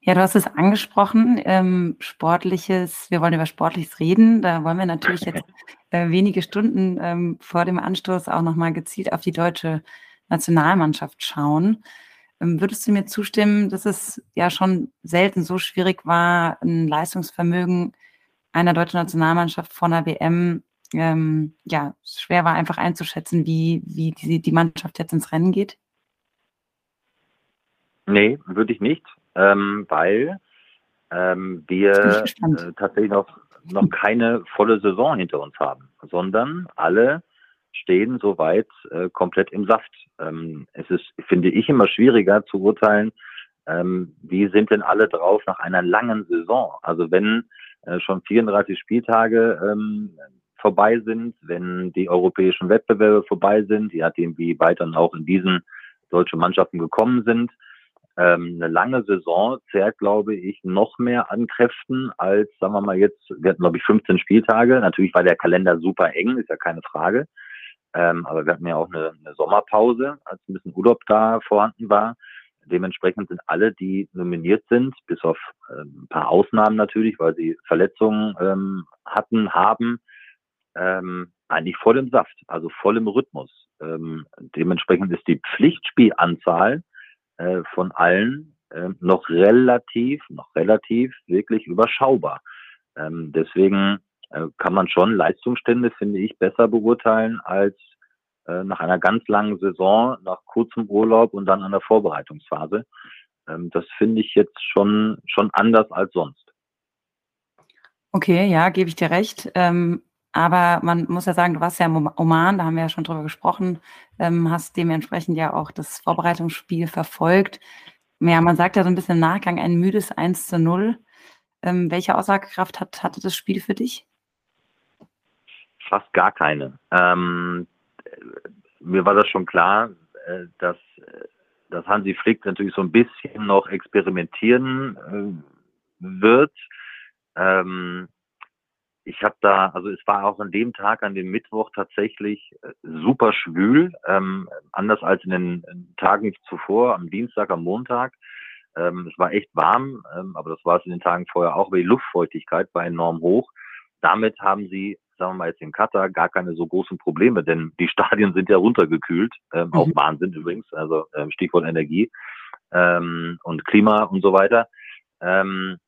Ja, du hast es angesprochen, ähm, sportliches, wir wollen über sportliches reden. Da wollen wir natürlich jetzt äh, wenige Stunden ähm, vor dem Anstoß auch nochmal gezielt auf die deutsche Nationalmannschaft schauen. Ähm, würdest du mir zustimmen, dass es ja schon selten so schwierig war, ein Leistungsvermögen einer deutschen Nationalmannschaft von der WM ähm, ja, schwer war einfach einzuschätzen, wie, wie die, die Mannschaft jetzt ins Rennen geht? Nee, würde ich nicht, ähm, weil ähm, wir äh, tatsächlich noch, noch keine volle Saison hinter uns haben, sondern alle stehen soweit äh, komplett im Saft. Ähm, es ist, finde ich, immer schwieriger zu urteilen, ähm, wie sind denn alle drauf nach einer langen Saison. Also wenn äh, schon 34 Spieltage ähm, vorbei sind, wenn die europäischen Wettbewerbe vorbei sind, je nachdem, wie weit dann auch in diesen deutsche Mannschaften gekommen sind, ähm, eine lange Saison zehrt, glaube ich, noch mehr an Kräften als, sagen wir mal jetzt, wir hatten, glaube ich, 15 Spieltage. Natürlich war der Kalender super eng, ist ja keine Frage. Ähm, aber wir hatten ja auch eine, eine Sommerpause, als ein bisschen Urlaub da vorhanden war. Dementsprechend sind alle, die nominiert sind, bis auf äh, ein paar Ausnahmen natürlich, weil sie Verletzungen ähm, hatten, haben, ähm, eigentlich voll im Saft, also voll im Rhythmus. Ähm, dementsprechend ist die Pflichtspielanzahl äh, von allen äh, noch relativ, noch relativ wirklich überschaubar. Ähm, deswegen kann man schon Leistungsstände, finde ich, besser beurteilen als äh, nach einer ganz langen Saison, nach kurzem Urlaub und dann an der Vorbereitungsphase. Ähm, das finde ich jetzt schon, schon anders als sonst. Okay, ja, gebe ich dir recht. Ähm, aber man muss ja sagen, du warst ja im Oman, da haben wir ja schon drüber gesprochen, ähm, hast dementsprechend ja auch das Vorbereitungsspiel verfolgt. Ja, man sagt ja so ein bisschen im Nachgang ein müdes 1 zu 0. Ähm, welche Aussagekraft hat, hatte das Spiel für dich? Fast gar keine. Ähm, mir war das schon klar, äh, dass, dass Hansi Flick natürlich so ein bisschen noch experimentieren äh, wird. Ähm, ich habe da, also es war auch an dem Tag, an dem Mittwoch tatsächlich äh, super schwül, ähm, anders als in den Tagen zuvor, am Dienstag, am Montag. Ähm, es war echt warm, ähm, aber das war es in den Tagen vorher auch, aber die Luftfeuchtigkeit war enorm hoch. Damit haben sie sagen wir mal jetzt in Katar, gar keine so großen Probleme, denn die Stadien sind ja runtergekühlt, ähm, mhm. auch Wahnsinn übrigens, also ähm, Stichwort Energie ähm, und Klima und so weiter. Ähm,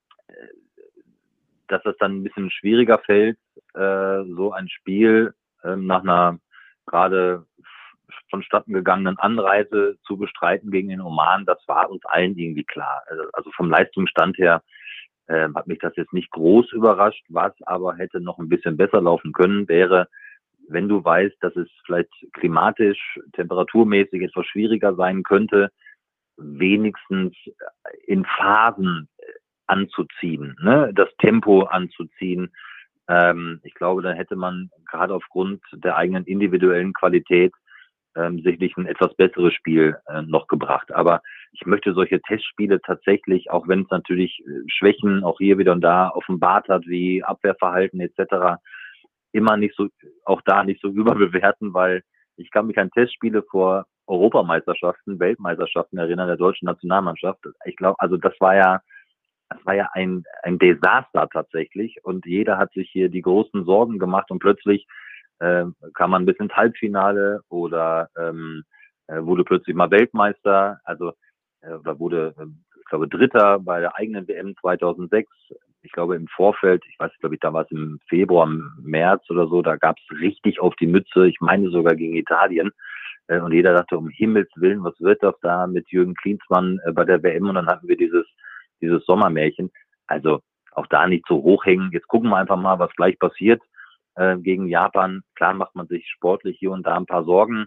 dass es dann ein bisschen schwieriger fällt, äh, so ein Spiel ähm, nach einer gerade vonstatten gegangenen Anreise zu bestreiten gegen den Oman, das war uns allen irgendwie klar. Also, also vom Leistungsstand her ähm, hat mich das jetzt nicht groß überrascht. Was aber hätte noch ein bisschen besser laufen können, wäre, wenn du weißt, dass es vielleicht klimatisch, temperaturmäßig etwas schwieriger sein könnte, wenigstens in Phasen äh, anzuziehen, ne? das Tempo anzuziehen. Ähm, ich glaube, dann hätte man gerade aufgrund der eigenen individuellen Qualität ähm, sicherlich ein etwas besseres Spiel äh, noch gebracht. Aber ich möchte solche Testspiele tatsächlich, auch wenn es natürlich äh, Schwächen auch hier wieder und da offenbart hat, wie Abwehrverhalten etc., immer nicht so, auch da nicht so überbewerten, weil ich kann mich an Testspiele vor Europameisterschaften, Weltmeisterschaften erinnern, der deutschen Nationalmannschaft. Ich glaube, also das war ja das war ja ein, ein Desaster tatsächlich. Und jeder hat sich hier die großen Sorgen gemacht und plötzlich äh, kam man bis ins Halbfinale oder ähm, äh, wurde plötzlich mal Weltmeister, also oder wurde, äh, ich glaube, Dritter bei der eigenen WM 2006. Ich glaube im Vorfeld, ich weiß, glaube ich, da war es im Februar, März oder so, da gab es richtig auf die Mütze. Ich meine sogar gegen Italien. Äh, und jeder dachte, um Himmels Willen, was wird das da mit Jürgen Klinsmann äh, bei der WM? Und dann hatten wir dieses, dieses Sommermärchen. Also auch da nicht so hochhängen. Jetzt gucken wir einfach mal, was gleich passiert äh, gegen Japan. Klar macht man sich sportlich hier und da ein paar Sorgen.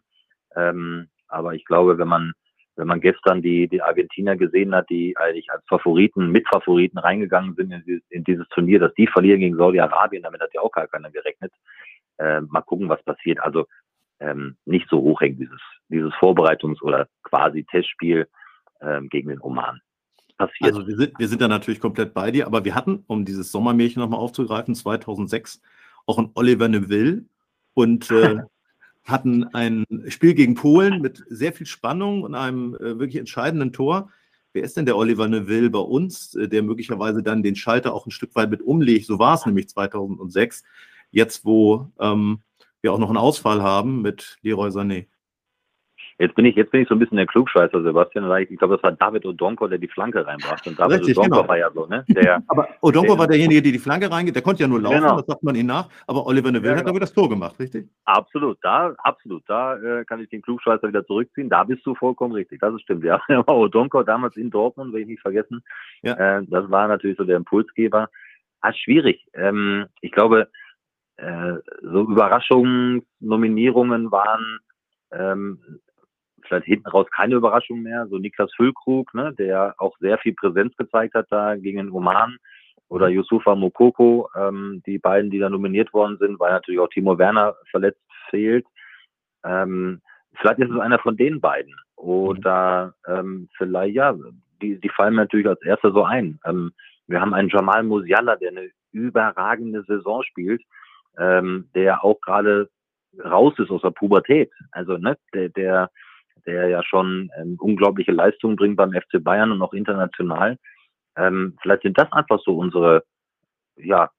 Ähm, aber ich glaube, wenn man, wenn man gestern die, die Argentinier gesehen hat, die eigentlich als Favoriten, Mitfavoriten reingegangen sind in dieses, in dieses Turnier, dass die verlieren gegen Saudi-Arabien, damit hat ja auch gar keiner gerechnet. Äh, mal gucken, was passiert. Also ähm, nicht so hochhängen, dieses, dieses Vorbereitungs- oder quasi Testspiel ähm, gegen den Oman. Passiert. Also wir sind, wir sind da natürlich komplett bei dir, aber wir hatten, um dieses Sommermärchen nochmal aufzugreifen, 2006 auch ein Oliver Neville und äh, hatten ein Spiel gegen Polen mit sehr viel Spannung und einem äh, wirklich entscheidenden Tor. Wer ist denn der Oliver Neville bei uns, äh, der möglicherweise dann den Schalter auch ein Stück weit mit umlegt? So war es nämlich 2006, jetzt wo ähm, wir auch noch einen Ausfall haben mit Leroy Sané. Jetzt bin ich, jetzt bin ich so ein bisschen der Klugscheißer, Sebastian. Ich glaube, das war David Odonko, der die Flanke reinbrachte. Und David Richtig, Odonko genau. war ja so, ne? Der, aber Odonko der, war derjenige, der die Flanke reingeht. Der konnte ja nur laufen, genau. das sagt man ihm nach. Aber Oliver Neville ja, genau. hat aber das Tor gemacht, richtig? Absolut, da, absolut. Da äh, kann ich den Klugscheißer wieder zurückziehen. Da bist du vollkommen richtig. Das ist stimmt, ja. Aber Odonko damals in Dortmund, will ich nicht vergessen. Ja. Äh, das war natürlich so der Impulsgeber. Ah, schwierig. Ähm, ich glaube, äh, so Überraschungsnominierungen waren ähm, vielleicht hinten raus keine Überraschung mehr. So Niklas Füllkrug, ne, der auch sehr viel Präsenz gezeigt hat da gegen den Oman oder mhm. Yusufa Mokoko, ähm, die beiden, die da nominiert worden sind, weil natürlich auch Timo Werner verletzt fehlt. Ähm, vielleicht ist es einer von den beiden. Oder ähm, vielleicht, ja, die, die fallen mir natürlich als erster so ein. Ähm, wir haben einen Jamal Musiala, der eine überragende Saison spielt, ähm, der auch gerade raus ist aus der Pubertät. Also, ne, der, der der ja schon ähm, unglaubliche Leistungen bringt beim FC Bayern und auch international. Ähm, vielleicht sind das einfach so unsere ja,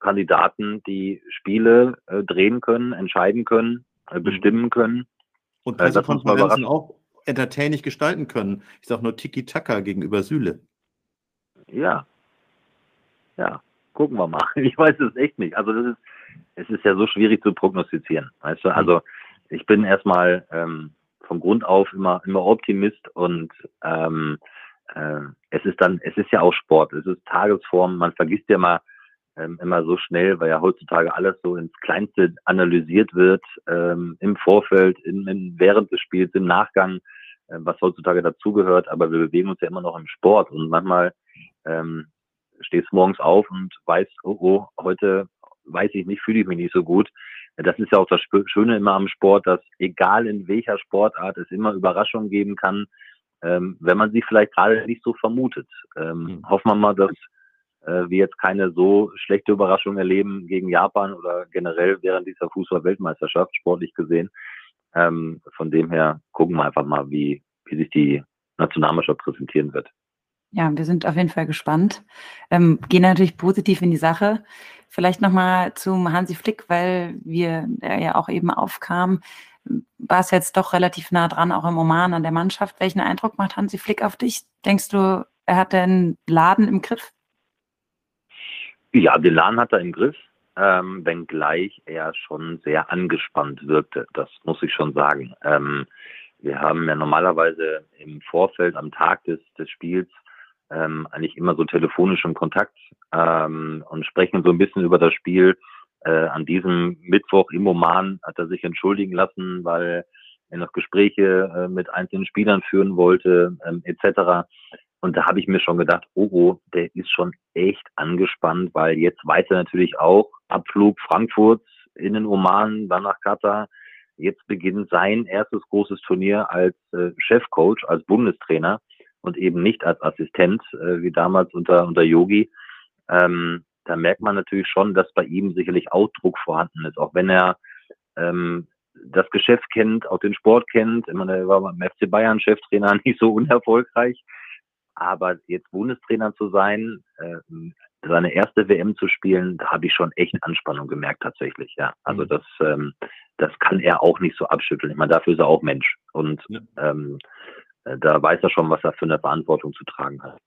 Kandidaten, die Spiele äh, drehen können, entscheiden können, äh, mhm. bestimmen können. Und Pressekonferenzen äh, auch entertaining gestalten können. Ich sage nur Tiki-Taka gegenüber Süle. Ja. Ja, gucken wir mal. Ich weiß es echt nicht. Also das ist, es ist ja so schwierig zu prognostizieren. Weißt du, mhm. also ich bin erstmal ähm, vom Grund auf immer, immer Optimist und ähm, äh, es ist dann, es ist ja auch Sport, es ist Tagesform, man vergisst ja mal ähm, immer so schnell, weil ja heutzutage alles so ins Kleinste analysiert wird, ähm, im Vorfeld, in, in, während des Spiels, im Nachgang, äh, was heutzutage dazugehört, aber wir bewegen uns ja immer noch im Sport und manchmal ähm, stehst morgens auf und weißt, oh, oh, heute weiß ich nicht, fühle ich mich nicht so gut. Das ist ja auch das Schöne immer am Sport, dass egal in welcher Sportart es immer Überraschungen geben kann, ähm, wenn man sie vielleicht gerade nicht so vermutet. Ähm, mhm. Hoffen wir mal, dass äh, wir jetzt keine so schlechte Überraschung erleben gegen Japan oder generell während dieser Fußball-Weltmeisterschaft, sportlich gesehen. Ähm, von dem her gucken wir einfach mal, wie, wie sich die Nationalmannschaft präsentieren wird. Ja, wir sind auf jeden Fall gespannt. Ähm, gehen natürlich positiv in die Sache. Vielleicht nochmal zum Hansi Flick, weil wir er ja auch eben aufkam. War es jetzt doch relativ nah dran, auch im Oman an der Mannschaft. Welchen Eindruck macht Hansi Flick auf dich? Denkst du, er hat den Laden im Griff? Ja, den Laden hat er im Griff, ähm, wenngleich er schon sehr angespannt wirkte. Das muss ich schon sagen. Ähm, wir haben ja normalerweise im Vorfeld, am Tag des, des Spiels, ähm, eigentlich immer so telefonischen Kontakt ähm, und sprechen so ein bisschen über das Spiel. Äh, an diesem Mittwoch im Oman hat er sich entschuldigen lassen, weil er noch Gespräche äh, mit einzelnen Spielern führen wollte, ähm, etc. Und da habe ich mir schon gedacht, oh, oh, der ist schon echt angespannt, weil jetzt weiß er natürlich auch, Abflug Frankfurt in den Oman, dann nach Katar. Jetzt beginnt sein erstes großes Turnier als äh, Chefcoach, als Bundestrainer und eben nicht als Assistent, äh, wie damals unter, unter Yogi, ähm, da merkt man natürlich schon, dass bei ihm sicherlich auch Druck vorhanden ist, auch wenn er ähm, das Geschäft kennt, auch den Sport kennt. Ich meine, er war beim FC Bayern Cheftrainer nicht so unerfolgreich. Aber jetzt Bundestrainer zu sein, äh, seine erste WM zu spielen, da habe ich schon echt Anspannung gemerkt tatsächlich. Ja, also mhm. das, ähm, das kann er auch nicht so abschütteln. Ich meine, dafür ist er auch Mensch und ja. ähm, äh, da weiß er schon, was er für eine Verantwortung zu tragen hat.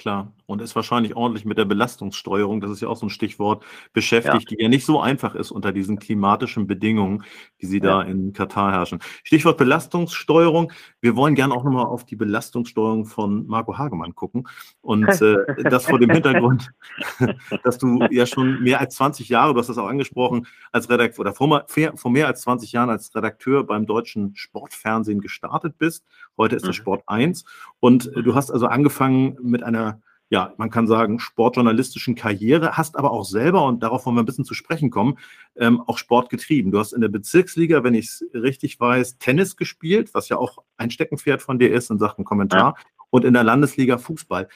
Klar. Und ist wahrscheinlich ordentlich mit der Belastungssteuerung, das ist ja auch so ein Stichwort, beschäftigt, ja. die ja nicht so einfach ist unter diesen klimatischen Bedingungen, die sie ja. da in Katar herrschen. Stichwort Belastungssteuerung. Wir wollen gerne auch nochmal auf die Belastungssteuerung von Marco Hagemann gucken. Und äh, das vor dem Hintergrund, dass du ja schon mehr als 20 Jahre, du hast das auch angesprochen, als Redakteur oder vor, vor mehr als 20 Jahren als Redakteur beim deutschen Sportfernsehen gestartet bist. Heute ist mhm. das Sport 1. Und du hast also angefangen mit einer ja, man kann sagen, sportjournalistischen Karriere, hast aber auch selber, und darauf wollen wir ein bisschen zu sprechen kommen, ähm, auch Sport getrieben. Du hast in der Bezirksliga, wenn ich es richtig weiß, Tennis gespielt, was ja auch ein Steckenpferd von dir ist in Sachen Kommentar, ja. und in der Landesliga Fußball.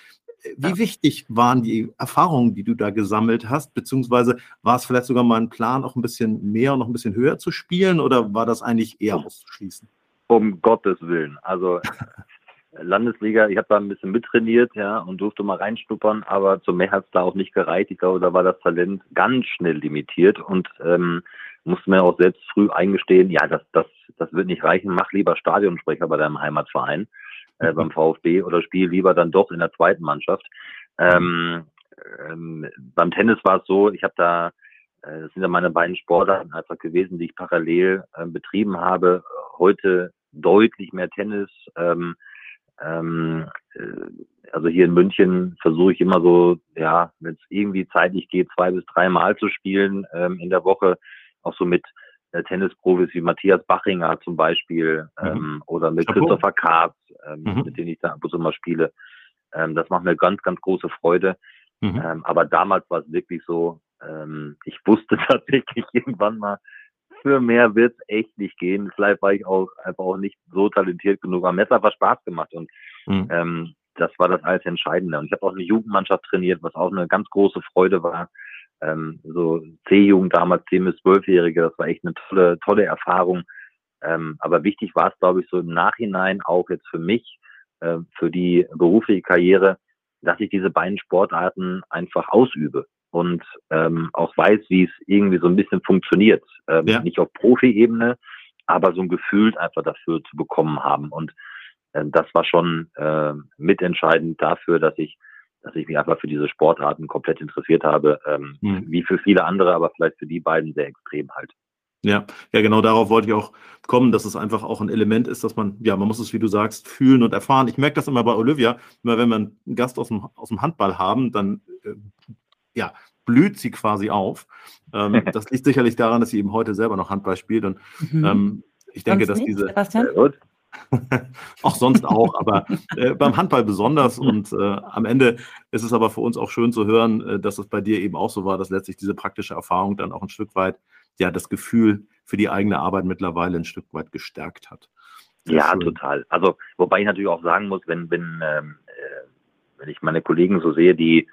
Wie ja. wichtig waren die Erfahrungen, die du da gesammelt hast, beziehungsweise war es vielleicht sogar mal ein Plan, auch ein bisschen mehr und noch ein bisschen höher zu spielen, oder war das eigentlich eher auszuschließen? Um Gottes Willen. Also Landesliga, ich habe da ein bisschen mittrainiert, ja, und durfte mal reinschnuppern, aber zum mehr hat es da auch nicht gereicht. Ich glaube, da war das Talent ganz schnell limitiert und ähm, musste mir auch selbst früh eingestehen, ja, das, das, das wird nicht reichen, mach lieber Stadionsprecher bei deinem Heimatverein, äh, beim VfB oder spiel lieber dann doch in der zweiten Mannschaft. Ähm, ähm, beim Tennis war es so, ich habe da, äh, das sind ja meine beiden Sportarten einfach gewesen, die ich parallel äh, betrieben habe. Heute deutlich mehr Tennis. Ähm, ähm, äh, also hier in München versuche ich immer so, ja, wenn es irgendwie zeitlich geht, zwei bis drei Mal zu spielen ähm, in der Woche, auch so mit äh, Tennisprofis wie Matthias Bachinger zum Beispiel mhm. ähm, oder mit Chapeau. Christopher Katz, ähm, mhm. mit denen ich da ab und zu mal spiele. Ähm, das macht mir ganz, ganz große Freude. Mhm. Ähm, aber damals war es wirklich so, ähm, ich wusste tatsächlich irgendwann mal, für mehr wird es echt nicht gehen. Vielleicht war ich auch einfach auch nicht so talentiert genug. Am Messer hat Spaß gemacht und mhm. ähm, das war das alles Entscheidende. Und ich habe auch eine Jugendmannschaft trainiert, was auch eine ganz große Freude war. Ähm, so C-Jugend damals, 10- bis 12-Jährige, das war echt eine tolle, tolle Erfahrung. Ähm, aber wichtig war es, glaube ich, so im Nachhinein auch jetzt für mich, äh, für die berufliche Karriere, dass ich diese beiden Sportarten einfach ausübe und ähm, auch weiß, wie es irgendwie so ein bisschen funktioniert. Ähm, ja. Nicht auf Profi-Ebene, aber so ein Gefühl einfach dafür zu bekommen haben. Und äh, das war schon äh, mitentscheidend dafür, dass ich, dass ich mich einfach für diese Sportarten komplett interessiert habe, ähm, mhm. wie für viele andere, aber vielleicht für die beiden sehr extrem halt. Ja, ja, genau darauf wollte ich auch kommen, dass es einfach auch ein Element ist, dass man, ja, man muss es, wie du sagst, fühlen und erfahren. Ich merke das immer bei Olivia, immer wenn wir einen Gast aus dem, aus dem Handball haben, dann äh, ja, blüht sie quasi auf. Ähm, das liegt sicherlich daran, dass sie eben heute selber noch Handball spielt. Und mhm. ähm, ich denke, sonst dass nicht, diese. Sebastian? auch sonst auch, aber äh, beim Handball besonders. Und äh, am Ende ist es aber für uns auch schön zu hören, äh, dass es bei dir eben auch so war, dass letztlich diese praktische Erfahrung dann auch ein Stück weit ja das Gefühl für die eigene Arbeit mittlerweile ein Stück weit gestärkt hat. Sehr ja, schön. total. Also wobei ich natürlich auch sagen muss, wenn, wenn, ähm, äh, wenn ich meine Kollegen so sehe, die äh,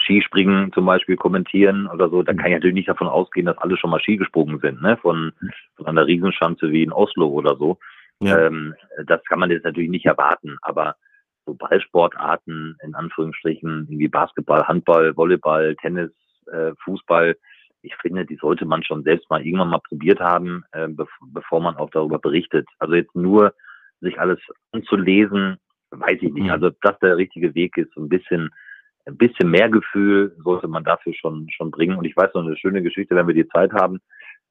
Skispringen zum Beispiel kommentieren oder so, da kann ich natürlich nicht davon ausgehen, dass alle schon mal Ski gesprungen sind, ne? Von, von einer Riesenschanze wie in Oslo oder so. Ja. Ähm, das kann man jetzt natürlich nicht erwarten, aber so Ballsportarten in Anführungsstrichen, wie Basketball, Handball, Volleyball, Tennis, äh, Fußball, ich finde, die sollte man schon selbst mal irgendwann mal probiert haben, äh, be bevor man auch darüber berichtet. Also jetzt nur sich alles anzulesen, weiß ich nicht. Mhm. Also, dass der richtige Weg ist, so ein bisschen ein bisschen mehr Gefühl sollte man dafür schon, schon bringen. Und ich weiß noch eine schöne Geschichte, wenn wir die Zeit haben.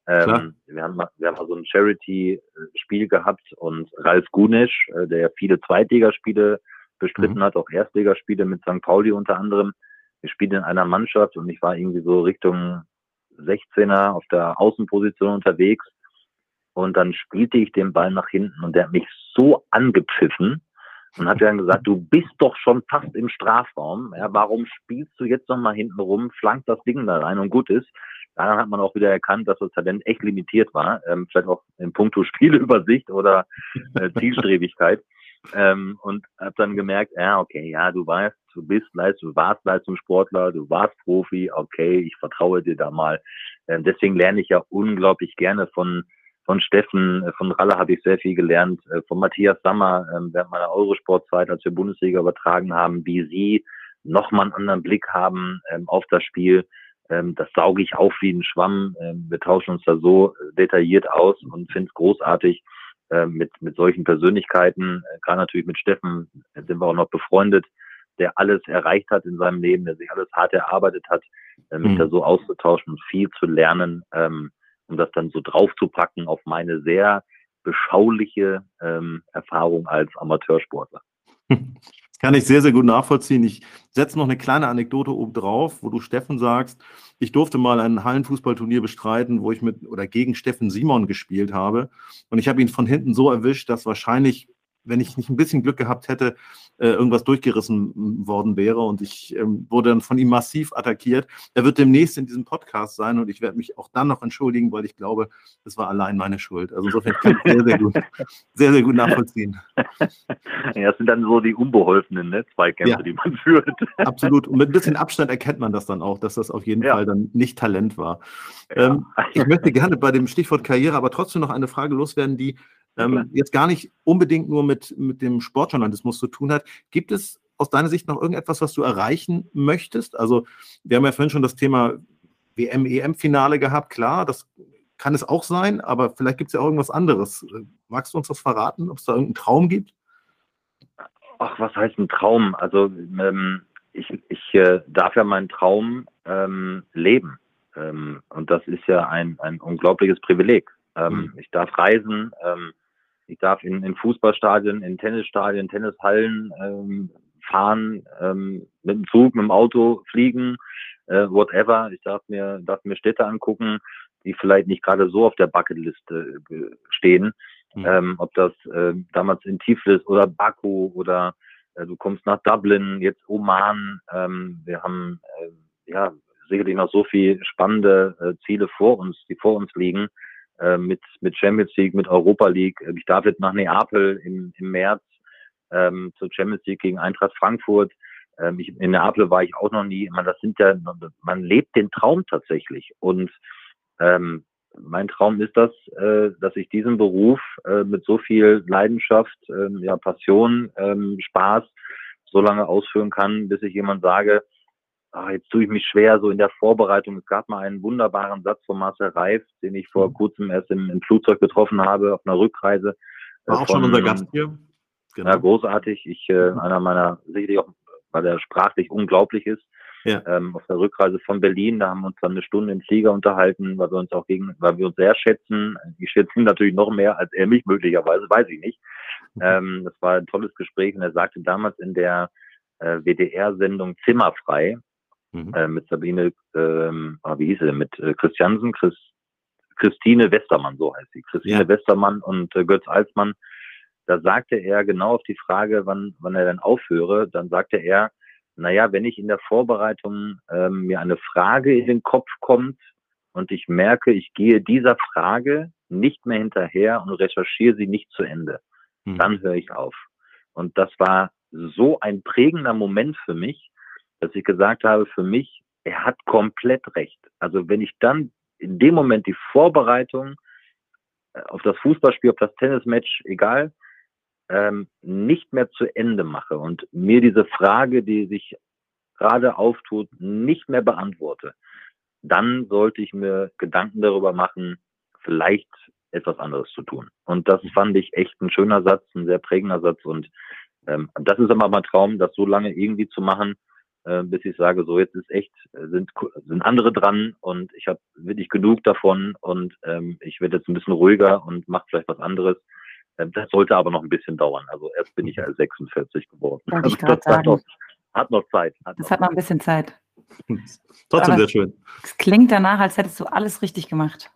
Ähm, wir, haben mal, wir haben mal so ein Charity-Spiel gehabt und Ralf Gunesch, äh, der viele Zweitligaspiele bestritten mhm. hat, auch Erstligaspiele mit St. Pauli unter anderem. Wir spielen in einer Mannschaft und ich war irgendwie so Richtung 16er auf der Außenposition unterwegs. Und dann spielte ich den Ball nach hinten und der hat mich so angepfiffen, und hat dann gesagt, du bist doch schon fast im Strafraum. Ja, warum spielst du jetzt noch mal hinten rum, flankt das Ding da rein und gut ist. Daran hat man auch wieder erkannt, dass das Talent echt limitiert war. Ähm, vielleicht auch in puncto Spieleübersicht oder äh, Zielstrebigkeit. ähm, und habe dann gemerkt, ja, okay, ja, du weißt, du bist Leist, du warst Leistungssportler, du warst Profi, okay, ich vertraue dir da mal. Ähm, deswegen lerne ich ja unglaublich gerne von von Steffen, äh, von Ralle habe ich sehr viel gelernt, äh, von Matthias Sammer ähm, während meiner Eurosportzeit, als wir Bundesliga übertragen haben, wie sie nochmal einen anderen Blick haben ähm, auf das Spiel. Ähm, das sauge ich auf wie ein Schwamm. wir tauschen uns da so detailliert aus und finde es großartig mit, mit solchen Persönlichkeiten. Gerade natürlich mit Steffen sind wir auch noch befreundet, der alles erreicht hat in seinem Leben, der sich alles hart erarbeitet hat, mich mhm. da so auszutauschen und viel zu lernen um das dann so draufzupacken auf meine sehr beschauliche ähm, Erfahrung als Amateursportler. Kann ich sehr, sehr gut nachvollziehen. Ich setze noch eine kleine Anekdote oben drauf, wo du Steffen sagst, ich durfte mal ein Hallenfußballturnier bestreiten, wo ich mit oder gegen Steffen Simon gespielt habe. Und ich habe ihn von hinten so erwischt, dass wahrscheinlich wenn ich nicht ein bisschen Glück gehabt hätte, äh, irgendwas durchgerissen worden wäre. Und ich ähm, wurde dann von ihm massiv attackiert. Er wird demnächst in diesem Podcast sein und ich werde mich auch dann noch entschuldigen, weil ich glaube, es war allein meine Schuld. Also insofern kann ich sehr, sehr gut, sehr, sehr gut nachvollziehen. Ja, das sind dann so die unbeholfenen ne? Zweikämpfe, ja, die man führt. Absolut. Und mit ein bisschen Abstand erkennt man das dann auch, dass das auf jeden ja. Fall dann nicht Talent war. Ja. Ähm, ich möchte gerne bei dem Stichwort Karriere aber trotzdem noch eine Frage loswerden, die ähm, jetzt gar nicht unbedingt nur mit, mit dem Sportjournalismus zu tun hat. Gibt es aus deiner Sicht noch irgendetwas, was du erreichen möchtest? Also, wir haben ja vorhin schon das Thema WM-EM-Finale gehabt, klar, das kann es auch sein, aber vielleicht gibt es ja auch irgendwas anderes. Magst du uns das verraten, ob es da irgendeinen Traum gibt? Ach, was heißt ein Traum? Also ähm, ich, ich äh, darf ja meinen Traum ähm, leben. Ähm, und das ist ja ein, ein unglaubliches Privileg. Mhm. Ich darf reisen, ähm, ich darf in, in Fußballstadien, in Tennisstadien, Tennishallen ähm, fahren, ähm, mit dem Zug, mit dem Auto fliegen, äh, whatever. Ich darf mir, darf mir Städte angucken, die vielleicht nicht gerade so auf der Bucketliste äh, stehen. Mhm. Ähm, ob das äh, damals in Tiflis oder Baku oder äh, du kommst nach Dublin, jetzt Oman. Ähm, wir haben äh, ja sicherlich noch so viel spannende äh, Ziele vor uns, die vor uns liegen. Äh, mit, mit Champions League, mit Europa League. Ich darf jetzt nach Neapel im, im März ähm, zur Champions League gegen Eintracht Frankfurt. Ähm, ich, in Neapel war ich auch noch nie. Man, das sind ja, man lebt den Traum tatsächlich. Und ähm, mein Traum ist das, äh, dass ich diesen Beruf äh, mit so viel Leidenschaft, äh, ja, Passion, ähm, Spaß so lange ausführen kann, bis ich jemand sage, ach, jetzt tue ich mich schwer so in der Vorbereitung. Es gab mal einen wunderbaren Satz von Marcel Reif, den ich vor mhm. kurzem erst im, im Flugzeug getroffen habe auf einer Rückreise. War äh, auch von, schon unser Gast hier. Genau. Ja, großartig. Ich, äh, mhm. einer meiner, sicherlich auch, weil er sprachlich unglaublich ist. Ja. Ähm, auf der Rückreise von Berlin, da haben wir uns dann eine Stunde im Flieger unterhalten, weil wir uns auch gegen, weil wir uns sehr schätzen. Ich schätze ihn natürlich noch mehr als er mich möglicherweise, weiß ich nicht. Mhm. Ähm, das war ein tolles Gespräch und er sagte damals in der äh, WDR-Sendung Zimmerfrei, mhm. äh, mit Sabine, ähm, ah, wie hieß sie, mit äh, Christiansen, Chris, Christine Westermann, so heißt sie, Christine ja. Westermann und äh, Götz Alsmann. Da sagte er genau auf die Frage, wann, wann er dann aufhöre, dann sagte er, naja, wenn ich in der Vorbereitung ähm, mir eine Frage in den Kopf kommt und ich merke, ich gehe dieser Frage nicht mehr hinterher und recherchiere sie nicht zu Ende, mhm. dann höre ich auf. Und das war so ein prägender Moment für mich, dass ich gesagt habe, für mich, er hat komplett recht. Also wenn ich dann in dem Moment die Vorbereitung äh, auf das Fußballspiel, auf das Tennismatch, egal, ähm, nicht mehr zu Ende mache und mir diese Frage, die sich gerade auftut, nicht mehr beantworte, dann sollte ich mir Gedanken darüber machen, vielleicht etwas anderes zu tun. Und das fand ich echt ein schöner Satz, ein sehr prägender Satz. Und ähm, das ist immer mein Traum, das so lange irgendwie zu machen, äh, bis ich sage, so jetzt ist echt, äh, sind, sind andere dran und ich habe wirklich genug davon und ähm, ich werde jetzt ein bisschen ruhiger und mache vielleicht was anderes. Ähm, das sollte aber noch ein bisschen dauern. Also erst bin ich ja 46 geworden. Also das hat noch, hat noch, Zeit. Hat das noch hat noch ein bisschen Zeit. Trotzdem aber sehr schön. Es klingt danach, als hättest du alles richtig gemacht.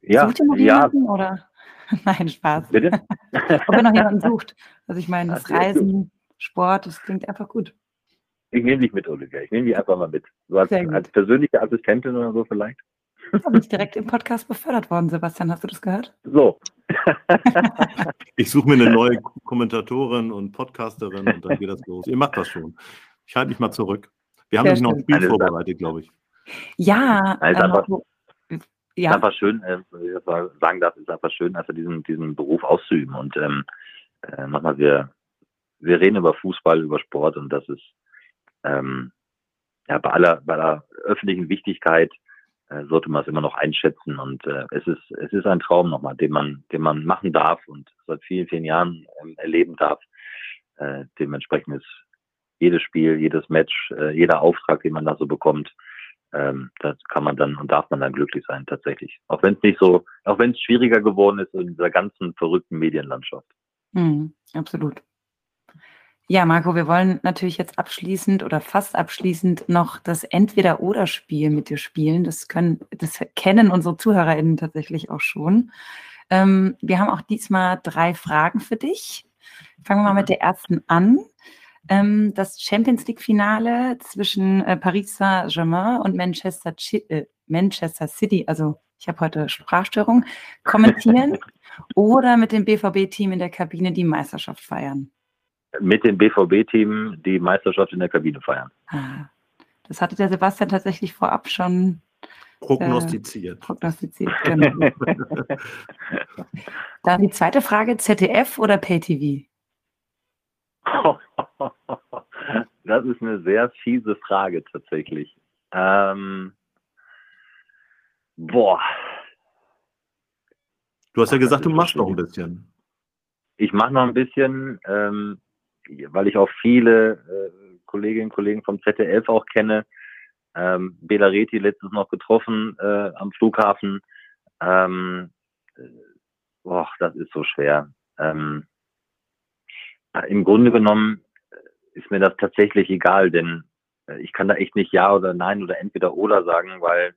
Ja, Sucht ihr noch ja. jemanden oder? Nein, Spaß. Bitte? Ob ihr noch jemanden sucht. Also ich meine, das Reisen, Sport, das klingt einfach gut. Ich nehme dich mit, Olivia. Ich nehme dich einfach mal mit. So als, als persönliche Assistentin oder so vielleicht. Du bist direkt im Podcast befördert worden, Sebastian. Hast du das gehört? So. ich suche mir eine neue Kommentatorin und Podcasterin und dann geht das los. Ihr macht das schon. Ich halte mich mal zurück. Wir haben nämlich noch ein Spiel vorbereitet, glaube ich. Ja, ähm, ja. ist einfach schön, äh, ich sagen darf, ist einfach schön, einfach diesen, diesen Beruf auszuüben. Und ähm, äh, nochmal, wir, wir reden über Fußball, über Sport und das ist ähm, ja bei aller, bei aller öffentlichen Wichtigkeit äh, sollte man es immer noch einschätzen. Und äh, es ist es ist ein Traum nochmal, den man den man machen darf und seit vielen vielen Jahren ähm, erleben darf. Äh, dementsprechend ist jedes Spiel, jedes Match, äh, jeder Auftrag, den man da so bekommt, ähm, das kann man dann und darf man dann glücklich sein tatsächlich. Auch wenn es nicht so, auch wenn es schwieriger geworden ist in dieser ganzen verrückten Medienlandschaft. Mhm, absolut. Ja, Marco, wir wollen natürlich jetzt abschließend oder fast abschließend noch das Entweder-Oder-Spiel mit dir spielen. Das können, das kennen unsere ZuhörerInnen tatsächlich auch schon. Ähm, wir haben auch diesmal drei Fragen für dich. Fangen wir mal mit der ersten an. Ähm, das Champions League-Finale zwischen äh, Paris Saint-Germain und Manchester, äh, Manchester City, also ich habe heute Sprachstörung, kommentieren oder mit dem BVB-Team in der Kabine die Meisterschaft feiern? Mit dem BVB-Team die Meisterschaft in der Kabine feiern. Ah, das hatte der Sebastian tatsächlich vorab schon prognostiziert. Äh, prognostiziert, genau. Dann die zweite Frage: ZDF oder PayTV? Das ist eine sehr fiese Frage tatsächlich. Ähm, boah. Du hast ja gesagt, du machst noch ein bisschen. Ich mache noch ein bisschen, ähm, weil ich auch viele äh, Kolleginnen und Kollegen vom ZDF auch kenne. Ähm, Bela Reti letztens noch getroffen äh, am Flughafen. Ähm, äh, boah, das ist so schwer. Ähm, im Grunde genommen äh, ist mir das tatsächlich egal, denn äh, ich kann da echt nicht Ja oder Nein oder entweder oder sagen, weil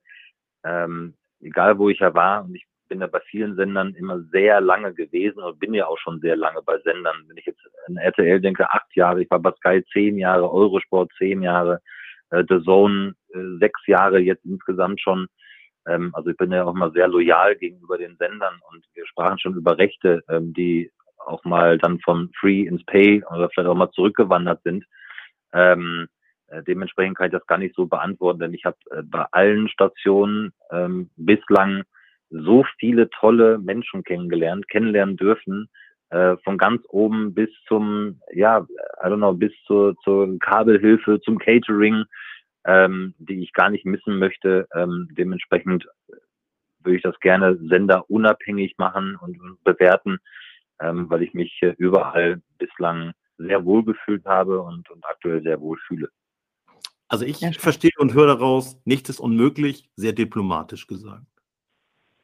ähm, egal wo ich ja war und ich bin ja bei vielen Sendern immer sehr lange gewesen und bin ja auch schon sehr lange bei Sendern. Wenn ich jetzt an RTL denke, acht Jahre, ich war bei Sky zehn Jahre, Eurosport zehn Jahre, äh, The Zone äh, sechs Jahre jetzt insgesamt schon. Ähm, also ich bin ja auch mal sehr loyal gegenüber den Sendern und wir sprachen schon über Rechte, ähm, die auch mal dann vom Free ins Pay oder vielleicht auch mal zurückgewandert sind. Ähm, äh, dementsprechend kann ich das gar nicht so beantworten, denn ich habe äh, bei allen Stationen ähm, bislang so viele tolle Menschen kennengelernt, kennenlernen dürfen, äh, von ganz oben bis zum, ja, I don't know, bis zur, zur Kabelhilfe, zum Catering, ähm, die ich gar nicht missen möchte. Ähm, dementsprechend würde ich das gerne senderunabhängig machen und, und bewerten ähm, weil ich mich äh, überall bislang sehr wohl gefühlt habe und, und aktuell sehr wohl fühle. Also ich verstehe und höre daraus, nichts ist unmöglich, sehr diplomatisch gesagt.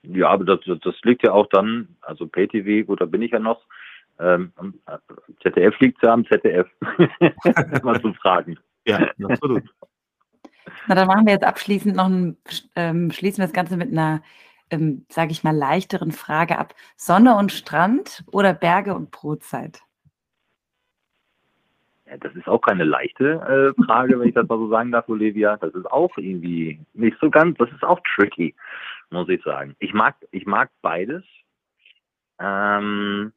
Ja, aber das, das liegt ja auch dann, also PayTV, gut, da bin ich ja noch. Ähm, ZDF liegt ja am ZDF. Mal zu fragen. Ja, absolut. Na, dann machen wir jetzt abschließend noch ein, ähm, schließen wir das Ganze mit einer ähm, sage ich mal, leichteren Frage ab. Sonne und Strand oder Berge und Brotzeit? Ja, das ist auch keine leichte äh, Frage, wenn ich das mal so sagen darf, Olivia. Das ist auch irgendwie nicht so ganz, das ist auch tricky, muss ich sagen. Ich mag, ich mag beides. Ähm,